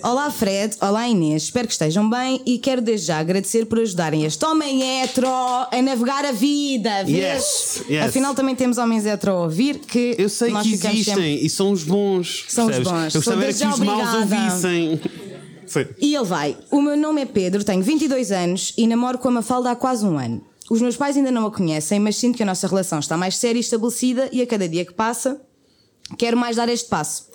Olá Fred, olá Inês, espero que estejam bem e quero desde já agradecer por ajudarem este homem hetero a navegar a vida. Vês? Yes, yes. Afinal, também temos homens hetero a ouvir que Eu sei que existem sempre- e são os bons. São os percebes? bons. Eu era que os maus ouvissem. Sim. E ele vai: O meu nome é Pedro, tenho 22 anos e namoro com a Mafalda há quase um ano. Os meus pais ainda não a conhecem, mas sinto que a nossa relação está mais séria e estabelecida e a cada dia que passa quero mais dar este passo.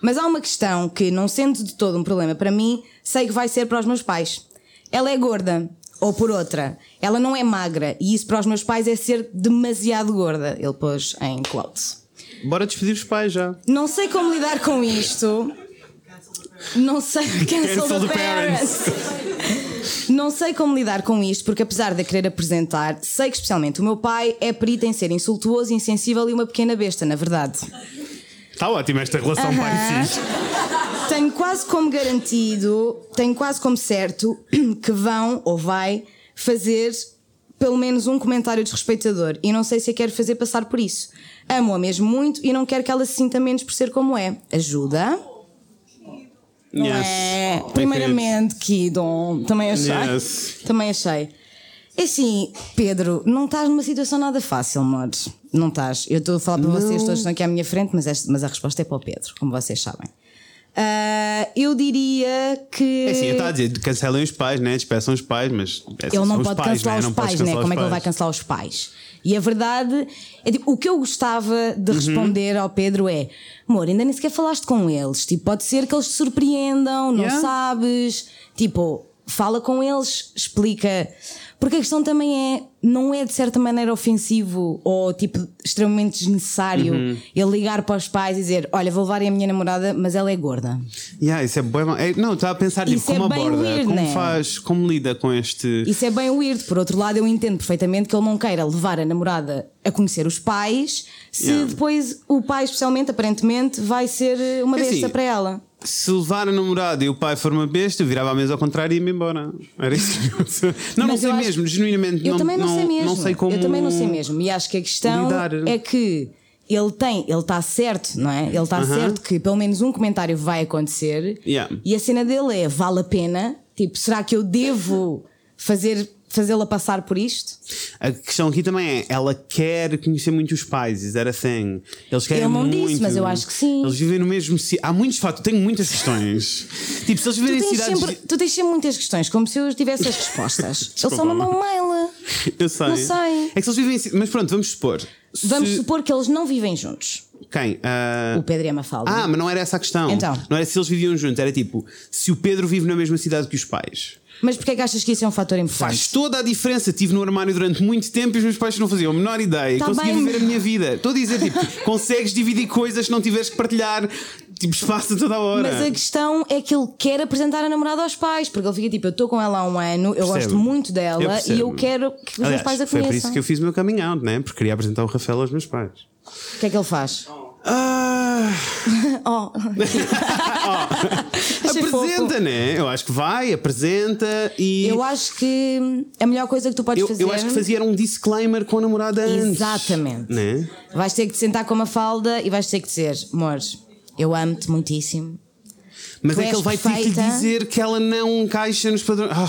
Mas há uma questão que, não sendo de todo um problema para mim, sei que vai ser para os meus pais. Ela é gorda. Ou por outra, ela não é magra e isso para os meus pais é ser demasiado gorda. Ele pôs em quotes. Bora despedir os pais já. Não sei como lidar com isto. Não sei. Cancel, Cancel the the parents. Não sei como lidar com isto, porque apesar de a querer apresentar, sei que especialmente o meu pai é perito em ser insultuoso, insensível e uma pequena besta, na verdade. Está ótima esta relação Aham. pai filho. Tenho quase como garantido, tenho quase como certo que vão ou vai fazer pelo menos um comentário desrespeitador e não sei se a quero fazer passar por isso. Amo-a mesmo muito e não quero que ela se sinta menos por ser como é. Ajuda? Não Yes. é? Primeiramente, Kidon, também achei. Yes. Também achei. É assim, Pedro, não estás numa situação nada fácil, amores. Não estás. Eu estou a falar para vocês, todos estão aqui à minha frente, mas, esta- mas a resposta é para o Pedro, como vocês sabem. Ah, eu diria que. É assim, eu estava a dizer, cancelem os pais, né? Despeçam os pais, mas. é assim, Ele não pode pais, cancelar né? os Não pais, né? cancelar Como é os que ele vai pais. cancelar os pais? E a verdade é tipo, o que eu gostava de Uhum. responder ao Pedro é: amor, ainda nem sequer falaste com eles. Tipo, pode ser que eles te surpreendam, não Yeah. sabes. Tipo, fala com eles, explica. Porque a questão também é, não é de certa maneira ofensivo ou tipo extremamente desnecessário Uhum. ele ligar para os pais e dizer: Olha, vou levar a minha namorada, mas ela é gorda. Yeah, isso é bem é, Não, estava a pensar tipo, Isso é como bem aborda, weird, como né? faz, como lida com este. Isso é bem weird. Por outro lado, eu entendo perfeitamente que ele não queira levar a namorada a conhecer os pais, se Yeah. depois o pai, especialmente, aparentemente, vai ser uma É besta assim, para ela. Se levar a namorada e o pai for uma besta, eu virava a mesa ao contrário e ia-me embora. Era isso que eu Não, não sei acho- mesmo, genuinamente. Eu não, também não, sei mesmo. Não sei como. Eu também não sei mesmo. E acho que a questão lidar. é que ele tem, ele está certo, não é? Ele está Aham. certo que pelo menos um comentário vai acontecer. Yeah. E a cena dele é: vale a pena? Tipo, será que eu devo fazer fazê-la passar por isto? A questão aqui também é, ela quer conhecer muito os pais, is that a thing? Eles querem Ele não muito. disse, mas eu acho que sim. Eles vivem no mesmo ci- Há muitos fatos, tenho muitas questões. tipo, se eles viverem em cidades. sempre, tu tens sempre muitas questões, como se eu tivesse as respostas. Ele só mandou um mail. Eu sei. Não sei. É que se eles vivem em Mas pronto, vamos supor. Vamos Se- supor que eles não vivem juntos. Quem? Ah, O Pedro e a Mafalda. Ah, mas não era essa a questão. Então. Não era se eles viviam juntos, era tipo, se o Pedro vive na mesma cidade que os pais. Mas porquê é que achas que isso é um fator importante? Faz toda a diferença. Estive no armário durante muito tempo e os meus pais não faziam a menor ideia. Tá Conseguia bem. viver a minha vida. Estou a dizer, tipo, consegues dividir coisas se não tiveres que partilhar tipo, espaço a toda a hora. Mas a questão é que ele quer apresentar a namorada aos pais, porque ele fica tipo: eu estou com ela há um ano, eu Percebo. gosto muito Eu dela percebo. e eu quero que os meus Aliás, pais a foi por conheçam. isso que eu fiz o meu coming out, né? Porque queria apresentar o Rafael aos meus pais. O que é que ele faz? Oh, Achei apresenta, né? Eu acho que vai, apresenta e. Eu acho que a melhor coisa que tu podes eu, fazer. eu acho que fazia um disclaimer com a namorada antes. Exatamente. Né? Vais ter que te sentar com uma falda e vais ter que dizer: amor, eu amo-te muitíssimo. Mas Tu é que ele vai ter que perfeita. dizer que ela não encaixa nos padrões. Ah,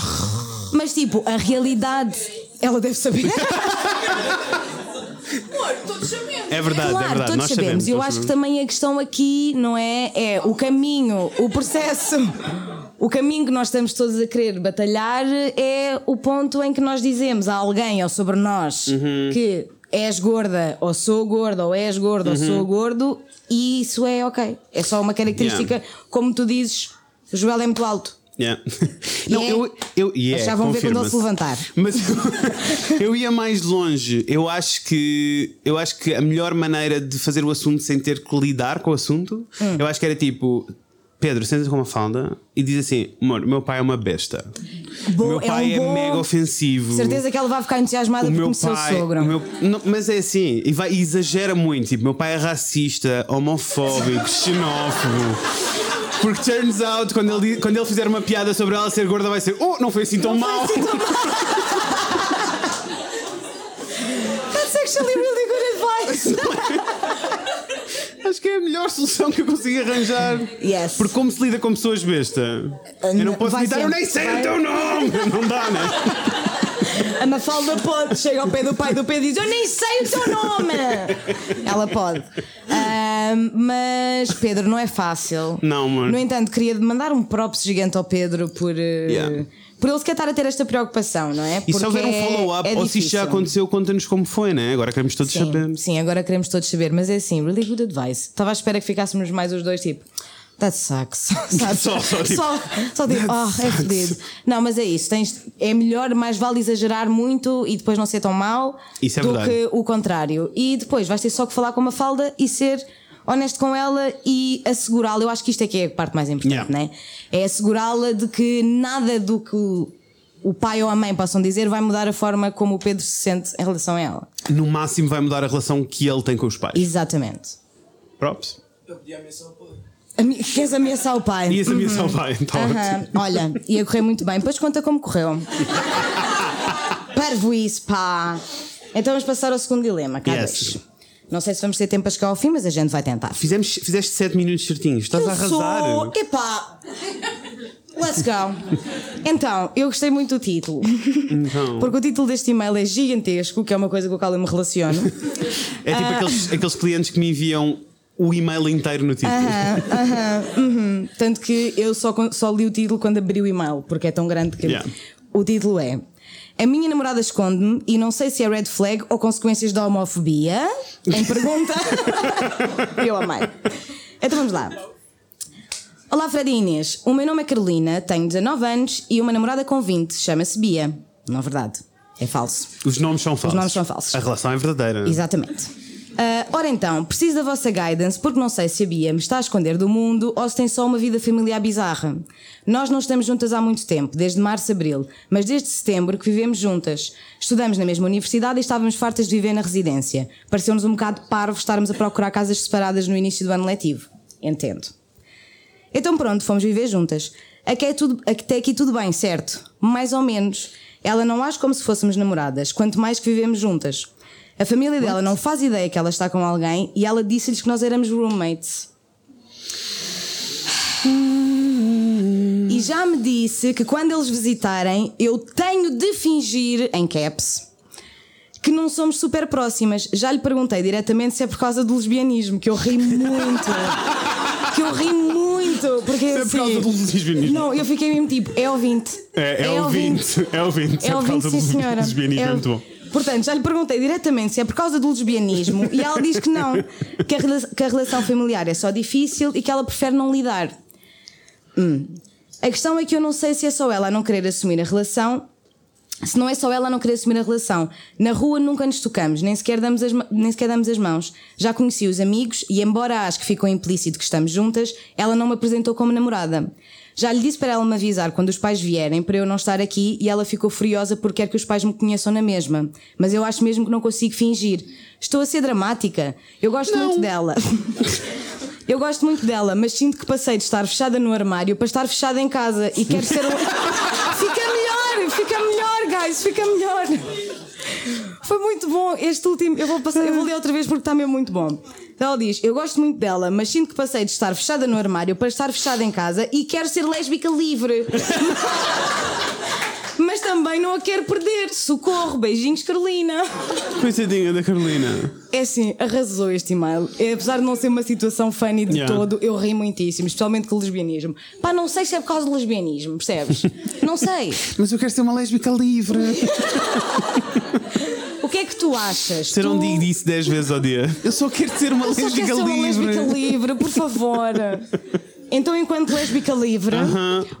Mas tipo, a realidade, ela deve saber. é verdade, claro, é verdade. todos Nós sabemos. Eu todos acho que sabemos. também a questão aqui, não é? É o caminho, o processo. O caminho que nós estamos todos a querer batalhar é o ponto em que nós dizemos a alguém ou sobre nós Uhum. que és gorda, ou sou gorda, ou és gordo, ou Uhum. sou gordo, e isso é ok. É só uma característica, Yeah. como tu dizes, o Joel é muito alto. Yeah. Não, é- eu, eu, e é, Já vão ver quando ele se levantar. Mas eu, eu ia mais longe. Eu acho que eu acho que a melhor maneira de fazer o assunto sem ter que lidar com o assunto, Hum. eu acho que era tipo. Pedro, senta com uma falda e diz assim: Amor, meu pai é uma besta. Bom, o meu pai é, é, um bom- mega ofensivo. Certeza que ela vai ficar entusiasmada O porque conheceu o pai, sogro. o meu- não, mas é assim, e vai, e exagera muito. Tipo, meu pai é racista, homofóbico, xenófobo. Porque turns out, quando ele, quando ele fizer uma piada sobre ela ser gorda, vai ser: Oh, não foi assim tão mal. That's actually really good advice. Acho que é a melhor solução que eu consigo arranjar. Yes. Porque como se lida com pessoas besta? Eu não posso gritar, eu nem sei vai. o teu nome! Não dá, né? A Mafalda pode, chega ao pé do pai do Pedro e diz: Eu nem sei o teu nome! Ela pode. Mas Pedro, não é fácil. Não, mano. No entanto, queria mandar um props gigante ao Pedro por. eh, Yeah. Por ele sequer estar a ter esta preocupação, não é? E se houver um Porque é- follow-up, é ou se isto já aconteceu, conta-nos como foi, né? Agora queremos todos Sim, saber. sim, agora queremos todos saber, mas é assim, really good advice. Estava à espera que ficássemos mais os dois, tipo, that sucks. Sabe? Só- só tipo, só, só tipo, oh, é fedido. Não, mas é isso, tens, é melhor, mais vale exagerar muito e depois não ser tão mau Isso é do verdade. que o contrário. E depois vais ter só que falar com uma falda e ser honesto com ela e assegurá-la. Eu acho que isto é que é a parte mais importante, Yeah. né? É assegurá-la de que nada do que o, pai ou a mãe possam dizer vai mudar a forma como o Pedro se sente em relação a ela. No máximo vai mudar a relação que ele tem com os pais. Exatamente. Props. Eu pedi a Ami- Queres ameaçar o pai? Esse ameaçar o pai. Ótimo. Aham. Olha, ia correr muito bem. Depois conta como correu. Parvo isso, pá. Então vamos passar ao segundo dilema, cá Yes. Não sei se vamos ter tempo para chegar ao fim, mas a gente vai tentar. Fizemos, fizeste 7 minutos certinhos. Estás Eu a arrasar. Sou... Epá! Let's go! Então, eu gostei muito do título. Então. Porque o título deste e-mail é gigantesco, que é uma coisa com a qual eu me relaciono. É tipo Ah. aqueles, aqueles clientes que me enviam o e-mail inteiro no título. Aham, aham, uhum. Tanto que eu só, só li o título quando abri o e-mail, porque é tão grande que. Yeah. O título é. A minha namorada esconde-me e não sei se é red flag ou consequências da homofobia. Em pergunta. eu amei. Então vamos lá. Olá, Fred e Inês. O meu nome é Carolina, tenho 19 anos e uma namorada com 20, chama-se Bia. Não é verdade. É falso. Os nomes são falsos. nomes são falsos. A relação é verdadeira. Exatamente. Ah, ora então, preciso da vossa guidance porque não sei se a Bia me está a esconder do mundo ou se tem só uma vida familiar bizarra. Nós não estamos juntas há muito tempo, desde março, abril, mas desde setembro que vivemos juntas. Estudamos na mesma universidade e estávamos fartas de viver na residência. Pareceu-nos um bocado parvo estarmos a procurar casas separadas no início do ano letivo. Entendo. Então pronto, fomos viver juntas. Até, é tudo, até aqui tudo bem, certo? Mais ou menos. Ela não age como se fôssemos namoradas, quanto mais que vivemos juntas. A família dela não faz ideia que ela está com alguém e ela disse-lhes que nós éramos roommates. E já me disse que quando eles visitarem, eu tenho de fingir, em caps, que não somos super próximas. Já lhe perguntei diretamente se é por causa do lesbianismo, que eu ri muito. que eu ri muito. Porque É por causa assim, do lesbianismo. Não, eu fiquei mesmo tipo, é ouvinte. É, é, ouvinte. É ouvinte. É por causa ouvinte, sim, do senhora. lesbianismo. É É- muito bom. Portanto, já lhe perguntei diretamente se é por causa do lesbianismo e ela diz que não, que a, que a relação familiar é só difícil e que ela prefere não lidar. Hum. A questão é que eu não sei se é só ela a não querer assumir a relação. Se não é só ela a não querer assumir a relação, na rua nunca nos tocamos, nem sequer, damos as, nem sequer damos as mãos. Já conheci os amigos e, embora acho que ficou implícito que estamos juntas, ela não me apresentou como namorada. Já lhe disse para ela me avisar quando os pais vierem para eu não estar aqui e ela ficou furiosa porque quer que os pais me conheçam na mesma. Mas eu acho mesmo que não consigo fingir. Estou a ser dramática. Eu gosto muito dela. Eu gosto muito dela, mas sinto que passei de estar fechada no armário para estar fechada em casa e quero ser. fica melhor, fica melhor, guys, fica melhor. Foi muito bom este último. Eu vou, passar, eu vou ler outra vez porque está mesmo muito bom. Então ela diz: Eu gosto muito dela, mas sinto que passei de estar fechada no armário para estar fechada em casa e quero ser lésbica livre. mas também não a quero perder. Socorro, beijinhos, Carolina. Coitadinha da Carolina. É assim, arrasou este e-mail. É, apesar de não ser uma situação funny de Yeah. todo, eu ri muitíssimo, especialmente com o lesbianismo. Pá, não sei se é por causa do lesbianismo, percebes? não sei. Mas eu quero ser uma lésbica livre. O que é que tu achas? Ser tu... um digo disso 10 vezes ao dia. Eu só quero ser uma Eu só lésbica quero ser uma livre. lésbica livre, por favor. Então, enquanto lésbica livre,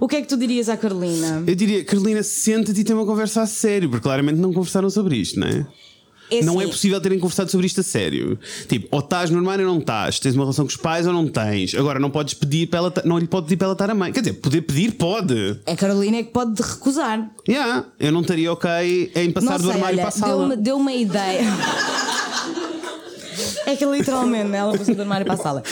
o que é que tu dirias à Carolina? Eu diria, Carolina, senta-te e tem uma conversa a sério, porque claramente não conversaram sobre isto, não é? É não é assim, possível terem conversado sobre isto a sério. Tipo, ou estás no armário ou não estás. Tens uma relação com os pais ou não tens. Agora, não podes pedir para ela. Não lhe pode pedir para ela estar a mãe. Quer dizer, poder pedir, pode. A Carolina é que pode recusar. Yeah, eu não estaria ok em passar não do sei, armário olha, para a sala. deu-me deu uma ideia. é que literalmente ela passou do armário para a sala.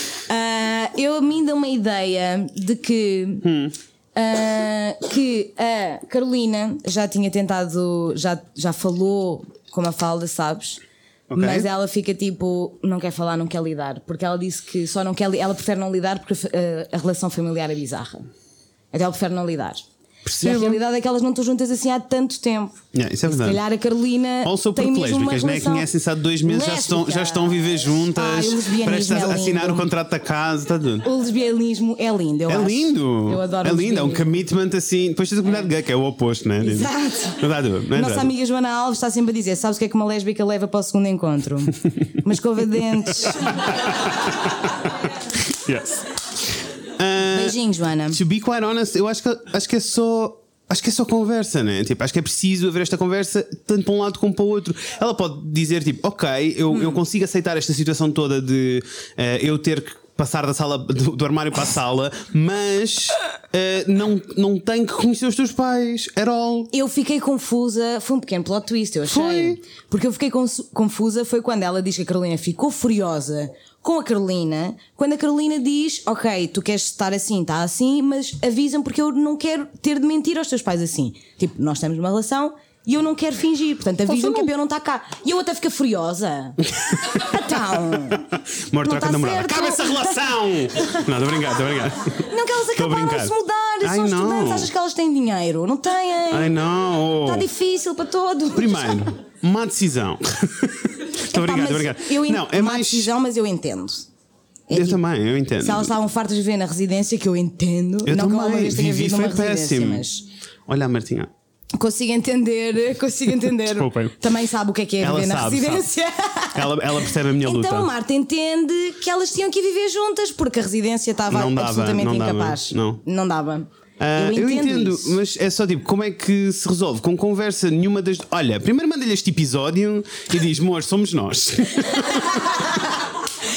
Ah, eu a mim deu uma ideia de que. Hum. ah, que a Carolina já tinha tentado, já, já falou com a falda, sabes? Ok. Mas ela fica tipo, não quer falar, não quer lidar. Porque ela disse que só não quer, ela prefere não lidar porque ah, a relação familiar é bizarra. Então ela prefere não lidar. E Percebo. a realidade é que elas não estão juntas assim há tanto tempo. Yeah, isso é E se verdade. calhar a Carolina. Also tem porque lésbicas, né? Conhecem-se há dois meses, já estão, já estão a viver juntas, o lesbianismo prestes a é assinar o contrato da casa, está tudo. O lesbianismo é lindo, eu É acho. lindo! Eu adoro É lindo, é um commitment assim. Depois tens a comunidade gay, que é o oposto, né? Exato. Não está tudo, não é Nossa verdade? amiga Joana Alves está sempre a dizer: Sabes o que é que uma lésbica leva para o segundo encontro? Uma escova de dentes. Yes. Ah, Beijinhos, Joana. to be quite honest, eu acho que, acho que é só. Acho que é só conversa, né? Tipo, acho que é preciso haver esta conversa tanto para um lado como para o outro. Ela pode dizer, tipo, ok, eu, eu consigo aceitar esta situação toda de eh, eu ter que passar da sala do, do armário para a sala, mas eh, não, não tenho que conhecer os teus pais at all. Eu fiquei confusa, foi um pequeno plot twist, eu achei. Foi. Porque eu fiquei confusa foi quando ela diz que a Carolina ficou furiosa com a Carolina, quando a Carolina diz: Ok, tu queres estar assim, está assim, mas avisa-me porque eu não quero ter de mentir aos teus pais assim. Tipo, nós estamos numa relação. E eu não quero fingir, portanto avisa-me que é para eu não estar cá. E eu até fiquei furiosa. então. Morto troca tá de namorada. certo. Acaba essa relação! não, estou a brincar, estou a brincar. Não que elas a acabaram de se mudar, Ai, são não. estudantes, achas que elas têm dinheiro? Não têm. Ai não! Está difícil para todos. Primeiro, má decisão. Estou a a brincar. Eu Não, é má mais. decisão, mas eu entendo. É Eu tipo, também, eu entendo. Se elas estavam fartas de viver na residência, que eu entendo. Eu não que eu uma também, vez tenha vivi vivido numa péssimo. mas Olha a Martinha. Consigo entender, consigo entender. Desculpem. Também sabe o que é que é Ela viver na sabe, residência. Ela, ela percebe a minha luta. Então a Marta entende que elas tinham que viver juntas porque a residência estava Não dava, absolutamente não dava, incapaz. não. Não dava. Ah, eu entendo, isso. mas é só tipo, como é que se resolve? Com conversa nenhuma das. Olha, primeiro manda-lhe este episódio e diz: Moço, somos nós.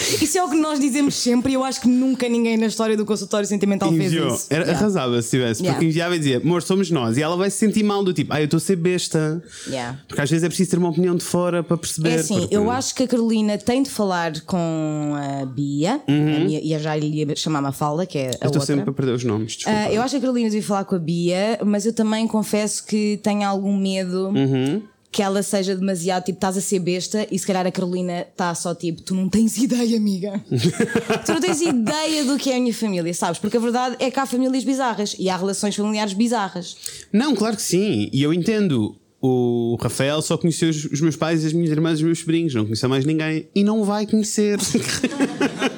Isso é o que nós dizemos sempre e eu acho que nunca ninguém na história do consultório sentimental Enviou. fez isso. Era, Yeah. Arrasava se tivesse, Yeah. porque enviava e dizia: Amor, somos nós. E ela vai se sentir mal do tipo: Ah, eu estou a ser besta. Yeah. Porque às vezes é preciso ter uma opinião de fora para perceber. É assim, porque- eu acho que a Carolina tem de falar com a Bia, minha- e eu já lhe ia chamar Mafalda, que é a Uhum. Eu estou outra. sempre a perder os nomes. Ah, eu acho que a Carolina devia falar com a Bia, mas eu também confesso que tenho algum medo Uhum. Que ela seja demasiado tipo, estás a ser besta e se calhar a Carolina está só tipo, tu não tens ideia, amiga. tu não tens ideia do que é a minha família, sabes? Porque a verdade é que há famílias bizarras e há relações familiares bizarras. Não, claro que sim. E eu entendo. O Rafael só conheceu os, meus pais, as minhas irmãs e os meus sobrinhos, não conheceu mais ninguém e não vai conhecer.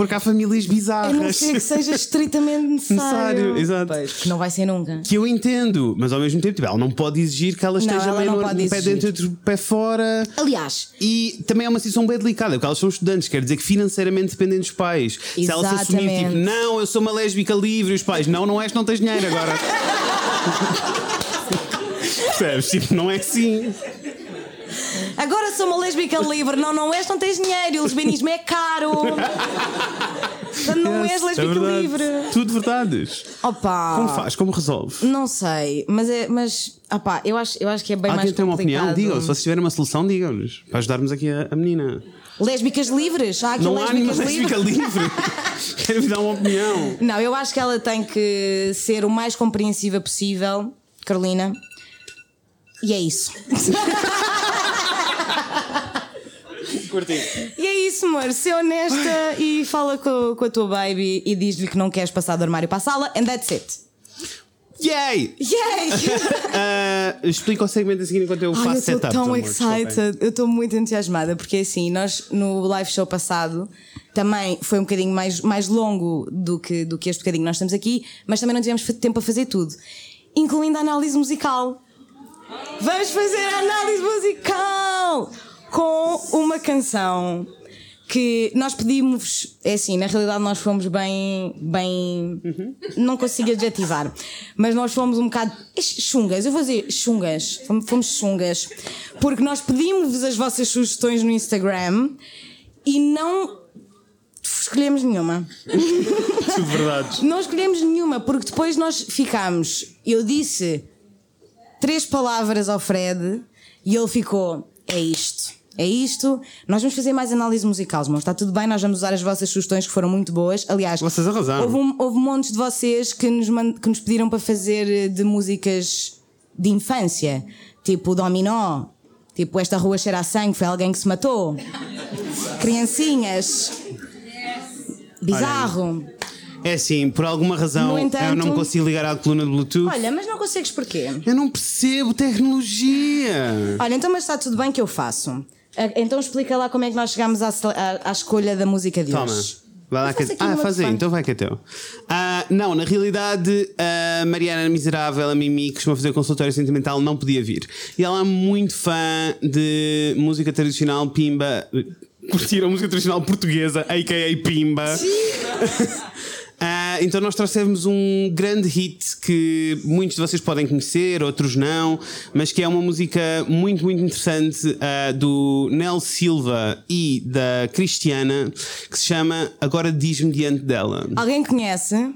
Porque há famílias A não bizarras. ser que seja estritamente necessário. Necessário, exato. Pois, que não vai ser nunca. Que eu entendo, mas ao mesmo tempo tipo, ela não pode exigir que ela Não, esteja ela meio não no, um pé dentro e outro pé fora. Aliás, E também é uma situação bem delicada, porque elas são estudantes, quer dizer que financeiramente dependem dos pais. Se ela se assumir, tipo, Exatamente. não, eu sou uma lésbica livre, os pais, não, não és, não tens dinheiro agora. Percebes? Tipo, não é assim. Agora sou uma lésbica livre. Não, não és, não tens dinheiro. O lesbianismo é caro. Portanto, não és Yes, é lésbica verdade. livre. Tudo verdades. Opa! Como faz? Como resolve? Não sei, mas é, mas opá, eu acho, eu acho que é bem Alguém mais tem uma opinião? complicado. Digam. Se vocês tiverem uma solução, digam-nos. Para ajudarmos aqui a, a menina. Lésbicas livres? Há aqui não há lésbicas lésbica livres? livre. Quero-vos dar uma opinião. Não, eu acho que ela tem que ser o mais compreensiva possível, Carolina. E é isso. Curti. E é isso, amor. Ser honesta e fala com, com a tua baby e diz-lhe que não queres passar do armário para a sala, and that's it. Yay! Yay! Ah, explica o segmento a seguir enquanto eu Ai, faço eu estou setup. tão amor, excited, eu estou muito entusiasmada, porque assim, nós no live show passado também foi um bocadinho mais, mais longo do que, do que este bocadinho que nós estamos aqui, mas também não tivemos tempo a fazer tudo, incluindo a análise musical. Vamos fazer a análise musical com uma canção que nós pedimos, é assim, na realidade nós fomos bem, bem, não consigo adjetivar, mas nós fomos um bocado chungas, eu vou dizer chungas, fomos, chungas, porque nós pedimos as vossas sugestões no Instagram e não escolhemos nenhuma. Tudo verdades. Não escolhemos nenhuma, porque depois nós ficámos. Eu disse três palavras ao Fred e ele ficou: é isto. É isto. Nós vamos fazer mais análise musical, irmãos. Está tudo bem, nós vamos usar as vossas sugestões que foram muito boas. Aliás, Vocês arrasaram. houve, um, houve montes de vocês que nos, que nos pediram para fazer eh, de músicas de infância, tipo Dominó, tipo Esta Rua Cheira a Sangue, foi alguém que se matou. Criancinhas. Bizarro. É assim, por alguma razão No eu entanto- não consigo ligar à coluna de Bluetooth. Olha, mas não consegues porquê? Eu não percebo tecnologia. Olha, então, mas está tudo bem que eu faço. Ah, Então explica lá como é que nós chegámos à, à- à escolha da música de Toma. hoje. Vai lá aqui Ah, faz aí, então vai que é teu. Ah, não, na realidade, a Mariana Miserável, a Mimi, que costuma fazer consultório sentimental, não podia vir. E ela é muito fã de música tradicional pimba. Curtir a música tradicional portuguesa, a.k.a. Pimba. Ah, então nós trouxemos um grande hit que muitos de vocês podem conhecer, outros não, mas que é uma música muito, muito interessante ah, do Nel Silva e da Cristiana, que se chama Agora Diz-me Diante dela. Alguém conhece?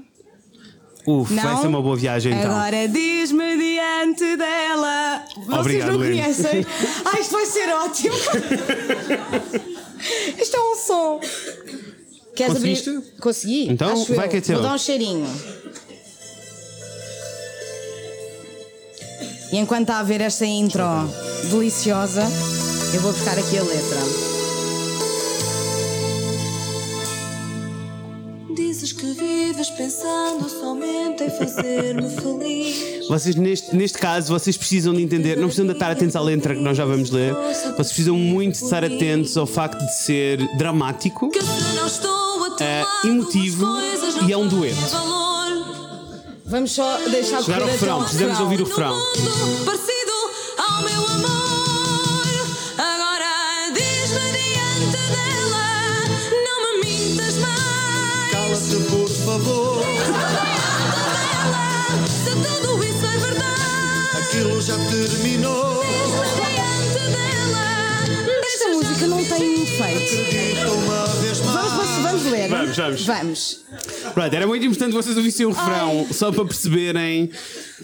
Uf, Não? vai ser uma boa viagem então. Agora diz-me diante dela. Vocês Obrigado, não conhecem? Ah, isto vai ser ótimo. isto é um som. Queres Conseguiste? abrir? Consegui. Então, acho vai eu. que é teu. Vou dar um cheirinho. E enquanto está a ver esta intro deliciosa, eu vou buscar aqui a letra. Dizes que vives pensando somente em fazer-me feliz. Vocês, neste, neste caso, vocês precisam de entender, não precisam de estar atentos à letra que nós já vamos ler, vocês precisam muito de estar atentos ao facto de ser dramático. Que se não estou É, lado, emotivo e é um dueto. Vamos só deixar Chegar ao refrão, precisamos ouvir o refrão. mundo parecido ao meu amor. Agora diz-me diante dela, não me mintas mais. Cala-te, por favor. Se tudo isso é verdade, Aquilo já terminou. diante dela. Esta música não tem um Vamos, vamos. Vamos. Pronto, era muito importante vocês ouvissem o refrão, só para perceberem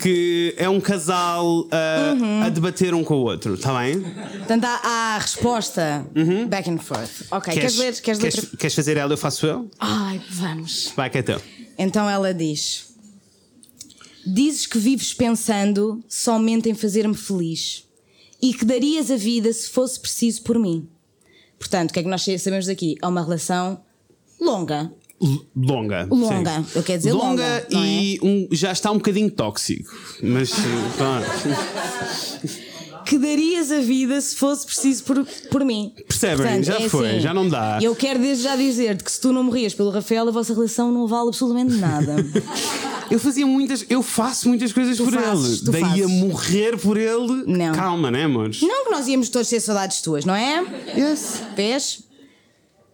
que é um casal ah, Uhum. a debater um com o outro, está bem? Portanto, há, há a resposta back and forth. Ok, queres, ler? Queres, ler? queres, queres fazer ela, eu faço eu? Ai, vamos. Vai que é teu. Então ela diz: Dizes que vives pensando somente em fazer-me feliz e que darias a vida se fosse preciso por mim. Portanto, o que é que nós sabemos daqui? É uma relação longa. L- Longa. Longa, sim. eu quero dizer longa, é? e um- já está um bocadinho tóxico. Mas pronto. Que darias a vida se fosse preciso por, por mim. Percebem? Já foi, já não dá. Eu quero desde já dizer-te que se tu não morrias pelo Rafael, a vossa relação não vale absolutamente nada. Eu fazia muitas, eu faço muitas coisas Tu por fazes, ele. Daí a fazes. morrer por ele. Não. Calma, né, amores? não que nós íamos todos ter saudades tuas, não é? Yes. Vês?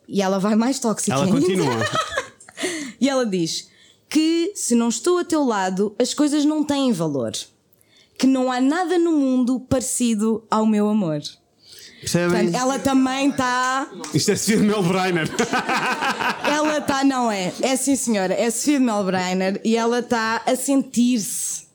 E ela vai mais tóxica. Ela ainda. continua. E ela diz que se não estou a teu lado, as coisas não têm valor. Que não há nada no mundo parecido ao meu amor. Percebem? Portanto, ela também está. Isto é Sofia de Melbreiner. Ela está, não é? É sim, senhora. É Sofia de Melbreiner e ela está a sentir-se.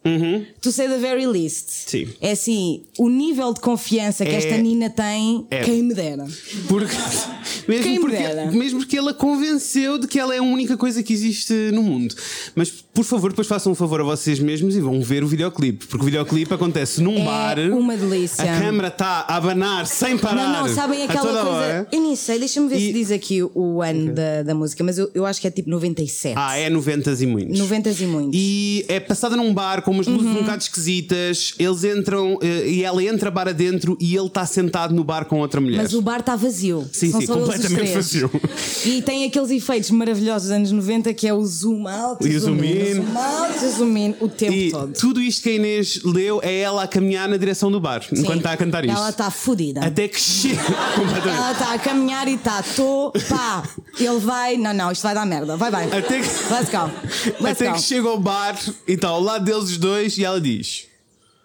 To say the very least. Sim. É assim, o nível de confiança que É- esta Nina tem, é. quem me dera. Porque, mesmo, Quem me porque, dera. mesmo porque ela convenceu de que ela é a única coisa que existe no mundo. Mas por favor, depois façam um favor a vocês mesmos e vão ver o videoclipe. Porque o videoclipe acontece num É bar. uma delícia. A câmara está a abanar sem parar. Não, não, sabem aquela coisa. hora. Eu nem sei, deixa-me ver E- se diz aqui o, ano da, da música, mas eu, eu acho que é tipo 97. Ah, é 90 e muitos. 90 e muitos. E é passada num bar com umas luzes Uhum. um bocado esquisitas. Eles entram eh, e ela entra bar adentro e ele está sentado no bar com outra mulher. Mas o bar está vazio. Sim, São sim, completamente vazio. E tem aqueles efeitos maravilhosos dos anos 90 que é o zoom out, E o zoom in. o zoom out, o zoom in, o tempo E todo. tudo isto que a Inês leu é ela a caminhar na direção do bar enquanto Sim. está a cantar isto. Ela está fodida. Até que chega. Ela está a caminhar e está, tô, pá. Ele vai, não, não, isto vai dar merda. Vai, vai. Até que, Let's go. Let's até go. que chega ao bar e está ao lado deles os dois e ela diz: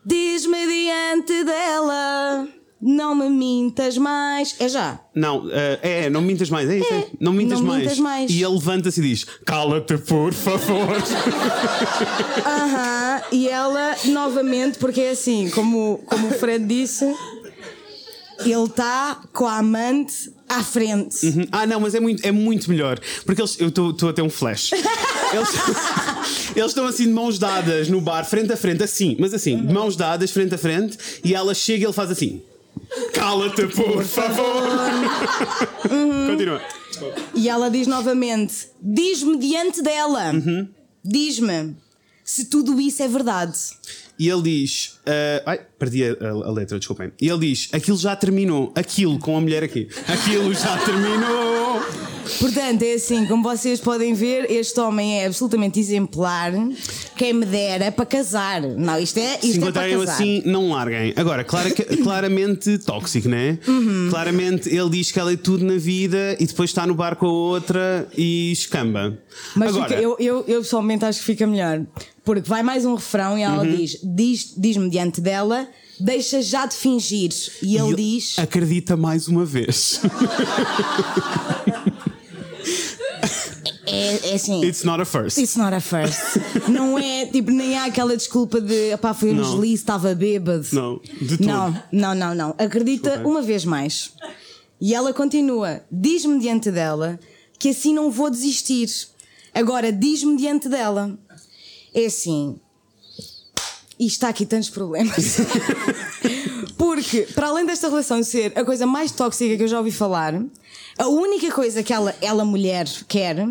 Diz-me diante dela, não me mintas mais. É já. Não, eh, é, não mintas mais, é isso? É, é. Não mintas não mais. mintas mais. E ele levanta-se e diz: Cala-te, por favor. Aham, e ela novamente, porque é assim, como, como o Fred disse, ele está com a amante à frente. Uhum. Ah, não, mas é muito, é muito melhor. Porque eles, eu estou a ter um flash. Eles, eles estão assim de mãos dadas no bar, frente a frente, assim, mas assim, de mãos dadas, frente a frente, e ela chega e ele faz assim. Cala-te, por favor. Continua. E ela diz novamente: Diz-me diante dela, diz-me se tudo isso é verdade. E ele diz: ah, Ai, perdi a, a- a letra, desculpem. E ele diz: Aquilo já terminou. Aquilo com a mulher aqui. Aquilo já terminou. Portanto, é assim, como vocês podem ver, este homem é absolutamente exemplar. Quem me dera para casar. Não, isto é, Se isto é para encontrarem casar. assim, não larguem. Agora, clara- claramente tóxico, né? Uhum. Claramente ele diz que ela é tudo na vida e depois está no bar com a outra e escamba. Mas Agora, eu, eu, eu pessoalmente acho que fica melhor. Porque vai mais um refrão e ela Uhum. diz: diz- diz-me diante dela, deixa já de fingir. E ele e diz: Acredita mais uma vez. é, é assim. It's not a first. It's not a first. não é tipo, nem há aquela desculpa de pá, foi um Não. deslize, estava bêbado. Não, de todo. Não, não, não, não. Acredita uma vez mais. E ela continua: diz-me diante dela que assim não vou desistir. Agora, diz-me diante dela. É assim. E está aqui tantos problemas. Porque, para além desta relação ser a coisa mais tóxica que eu já ouvi falar, a única coisa que ela, ela mulher, quer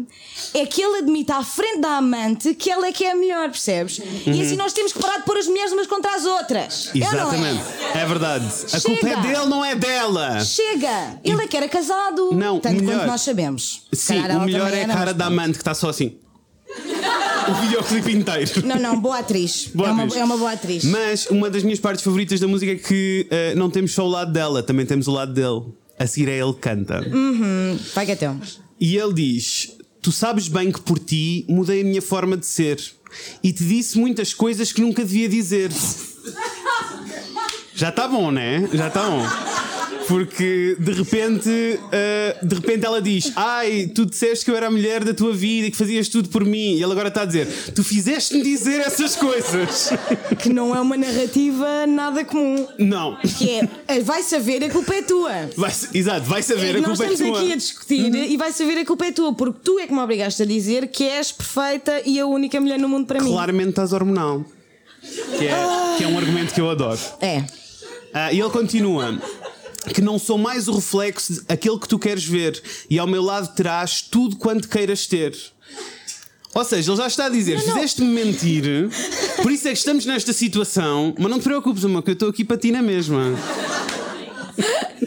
é que ele admita à frente da amante que ela é que é a melhor, percebes? E assim nós temos que parar de pôr as mulheres umas contra as outras. É não é? Exatamente. É verdade. A culpa é Chega. dele, não é dela. Chega! Ele é que era casado. Não, Tanto melhor. quanto nós sabemos. Sim, ela o melhor é a cara da amante que está só assim. O videoclipe inteiro. Não, não, boa atriz. Boa é, uma, atriz. é uma boa atriz. Mas uma das minhas partes favoritas da música é que eh, não temos só o lado dela, também temos o lado dele. A seguir é ele que canta. Vai que é teu. E ele diz: Tu sabes bem que por ti mudei a minha forma de ser e te disse muitas coisas que nunca devia dizer. Já está bom, né? Já está bom. Porque de repente, eh, de repente ela diz: Ai, tu disseste que eu era a mulher da tua vida e que fazias tudo por mim. E ele agora está a dizer: Tu fizeste-me dizer essas coisas. Que não é uma narrativa nada comum. Não. Que é, vai saber, a culpa é tua. Vai, exato, vai saber E a nós culpa é estamos tua. aqui a discutir e vai saber a culpa é tua, porque tu é que me obrigaste a dizer que és perfeita e a única mulher no mundo para mim. Claramente estás hormonal. Que é, que é um argumento que eu adoro. É. Ah, e ele continua. Que não sou mais o reflexo daquele que tu queres ver, e ao meu lado terás tudo quanto queiras ter. Ou seja, ele já está a dizer: fizeste-me mentir, por isso é que estamos nesta situação, mas não te preocupes, amor, que eu estou aqui para ti na mesma.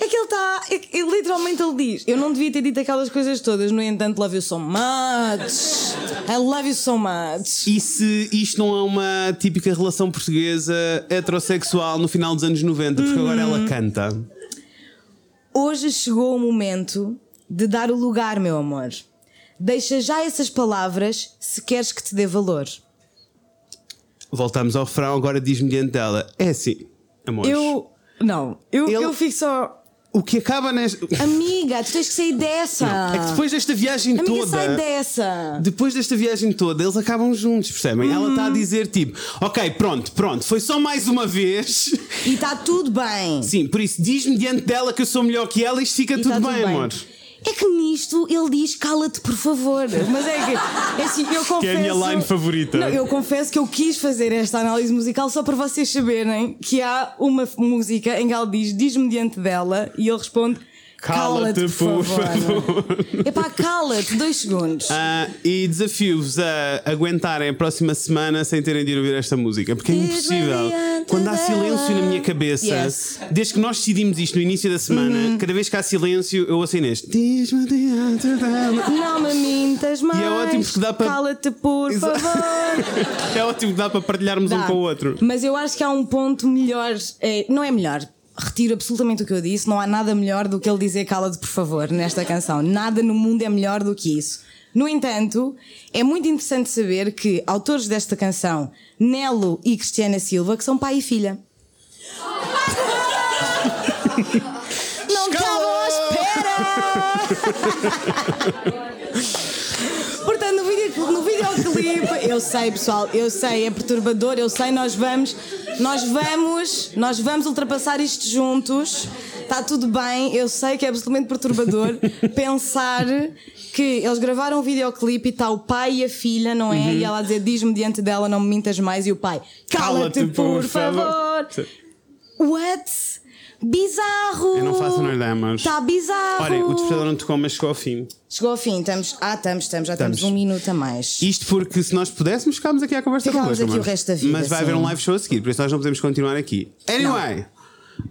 É que ele está. é ele- literalmente ele diz: Eu não devia ter dito aquelas coisas todas, no entanto, love you so much. I love you so much. E se isto não é uma típica relação portuguesa heterossexual no final dos anos 90, porque agora ela canta. Hoje chegou o momento de dar o lugar, meu amor. Deixa já essas palavras se queres que te dê valor. Voltamos ao refrão, agora diz-me diante dela: É assim, amor. Eu. Não, eu, Ele- eu fico só. O que acaba nesta. Amiga, tu tens que sair dessa. É que depois desta viagem Amiga, toda. sai dessa. Depois desta viagem toda, eles acabam juntos, percebem? Ela Uhum. está a dizer tipo: Ok, pronto, pronto, foi só mais uma vez. E está tudo bem. Sim, por isso, diz-me diante dela que eu sou melhor que ela e isto fica E tudo, tá bem, amor. É que nisto ele diz cala-te, por favor. Mas é que, é assim, eu confesso. Que é a minha line favorita. Não, eu confesso que eu quis fazer esta análise musical só para vocês saberem que há uma música em que ela diz diz-me diante dela e ele responde Cala-te, por favor. Epá, cala-te, dois segundos. Ah, e desafio-vos a aguentarem a próxima semana sem terem de ir ouvir esta música, porque é impossível. Quando há silêncio na minha cabeça, Yes. desde que nós decidimos isto no início da semana, cada vez que há silêncio, eu ouço neste. Diz-me diante dela. Não me mintas mais. E é ótimo porque dá para- Cala-te, por favor. É ótimo que dá para partilharmos um Dá. com o outro. Mas eu acho que há um ponto melhor. é, não é melhor. Retiro absolutamente o que eu disse. Não há nada melhor do que ele dizer cala-te, por favor, nesta canção. Nada no mundo é melhor do que isso. No entanto, é muito interessante saber que autores desta canção, Nelo e Cristiana Silva, que são pai e filha. Não estava à espera! Portanto, no, videoclipe, eu sei, pessoal, eu sei, é perturbador, eu sei, nós vamos, nós vamos, nós vamos ultrapassar isto juntos. Está tudo bem, eu sei que é absolutamente perturbador pensar que eles gravaram um videoclipe e está o pai e a filha, não é? E ela a dizer, diz-me diante dela, não me mintas mais, e o pai, cala-te, Cala-te, por, por favor." favor. What? Bizarro! Eu não faço no Demos. Está bizarro! Olha, o despertador não tocou, mas chegou ao fim. Chegou ao fim, estamos. Ah, estamos, estamos, já Estamos. temos um minuto a mais. Isto porque se nós pudéssemos, ficámos aqui à conversa Ficámos convosco, aqui o amores. resto da vida, Mas vai sim. haver um live show a seguir, por isso nós não podemos continuar aqui. Anyway.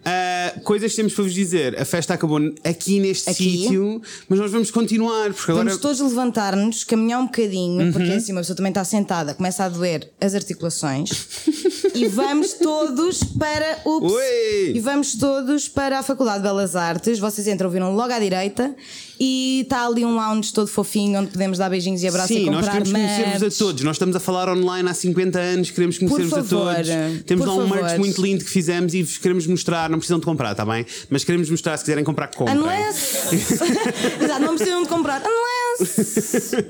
Ah, coisas que temos para vos dizer. A festa acabou aqui neste sítio, mas nós vamos continuar, porque agora. Vamos todos levantar-nos, caminhar um bocadinho, Uhum. porque assim uma pessoa também está sentada, começa a doer as articulações. e vamos todos para. Ups, Ui! e vamos todos para a Faculdade de Belas Artes. Vocês entram, viram logo à direita e está ali um lounge todo fofinho onde podemos dar beijinhos e abraços Sim, e nós comprar queremos conhecer-vos merch. a todos. Nós estamos a falar online há 50 anos, queremos conhecer-vos a todos. Temos lá um merch favor. muito lindo que fizemos e vos queremos mostrar. Não precisam de comprar, está bem? Mas queremos mostrar se quiserem comprar, comprem. Unless. Exato, não precisam de comprar. Unless.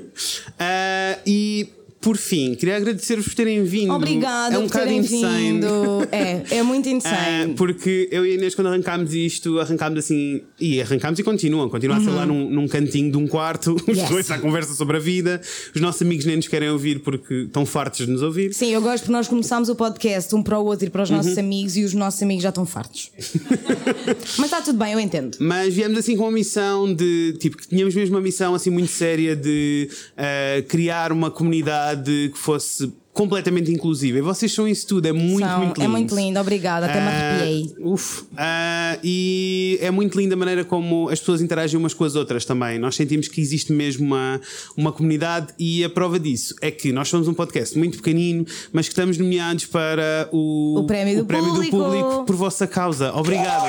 Ah, e por fim, queria agradecer-vos por terem vindo. Obrigada é um por terem insane. vindo. É, é muito Ah, insane. porque eu e a Inês, quando arrancámos isto, arrancámos assim. E arrancámos e continuam. Continuam a ser lá num, num cantinho de um quarto, os Uhum. Yes. dois à conversa sobre a vida. Os nossos amigos nem nos querem ouvir porque estão fartos de nos ouvir. Sim, eu gosto porque nós começámos o podcast um para o outro e para os Uhum. nossos amigos e os nossos amigos já estão fartos. Mas está tudo bem, eu entendo. Mas viemos assim com uma missão de. Tipo, que tínhamos mesmo uma missão assim muito séria de ah, criar uma comunidade que fosse completamente inclusiva. E vocês são isso tudo, é muito, São- muito lindo. é muito lindo, obrigada, até me arrepiei. Ah, uf. Ah, e é muito linda a maneira como as pessoas interagem umas com as outras também. Nós sentimos que existe mesmo uma, uma comunidade e a prova disso é que nós somos um podcast muito pequenino, mas que estamos nomeados para o, O prémio do público. público por vossa causa. Obrigada.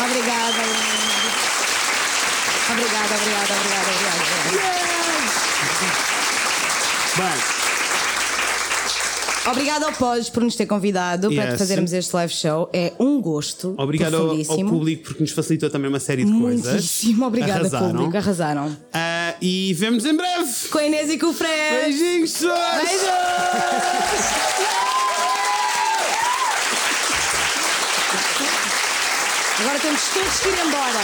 Obrigada, obrigada, obrigada, obrigada. Bem, Obrigada ao Pós por nos ter convidado para Yes. fazermos este live show. É um gosto. obrigado ao, ao público porque nos facilitou também uma série de coisas. Muitíssimo obrigada, Arrasaram. público. Arrasaram. Ah, e vemos em breve. Com a Inês e com o Fred. Beijinhos, pessoas! Beijos! Agora temos todos que ir embora.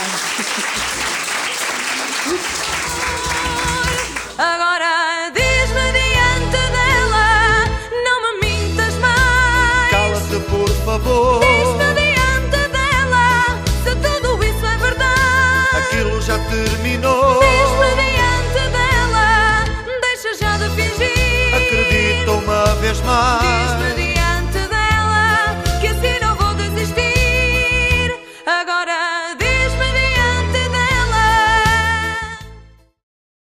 Agora favor. Diz-me diante dela, se tudo isso é verdade. Aquilo já terminou. Diz-me diante dela, deixa já de fingir. Acredita uma vez mais.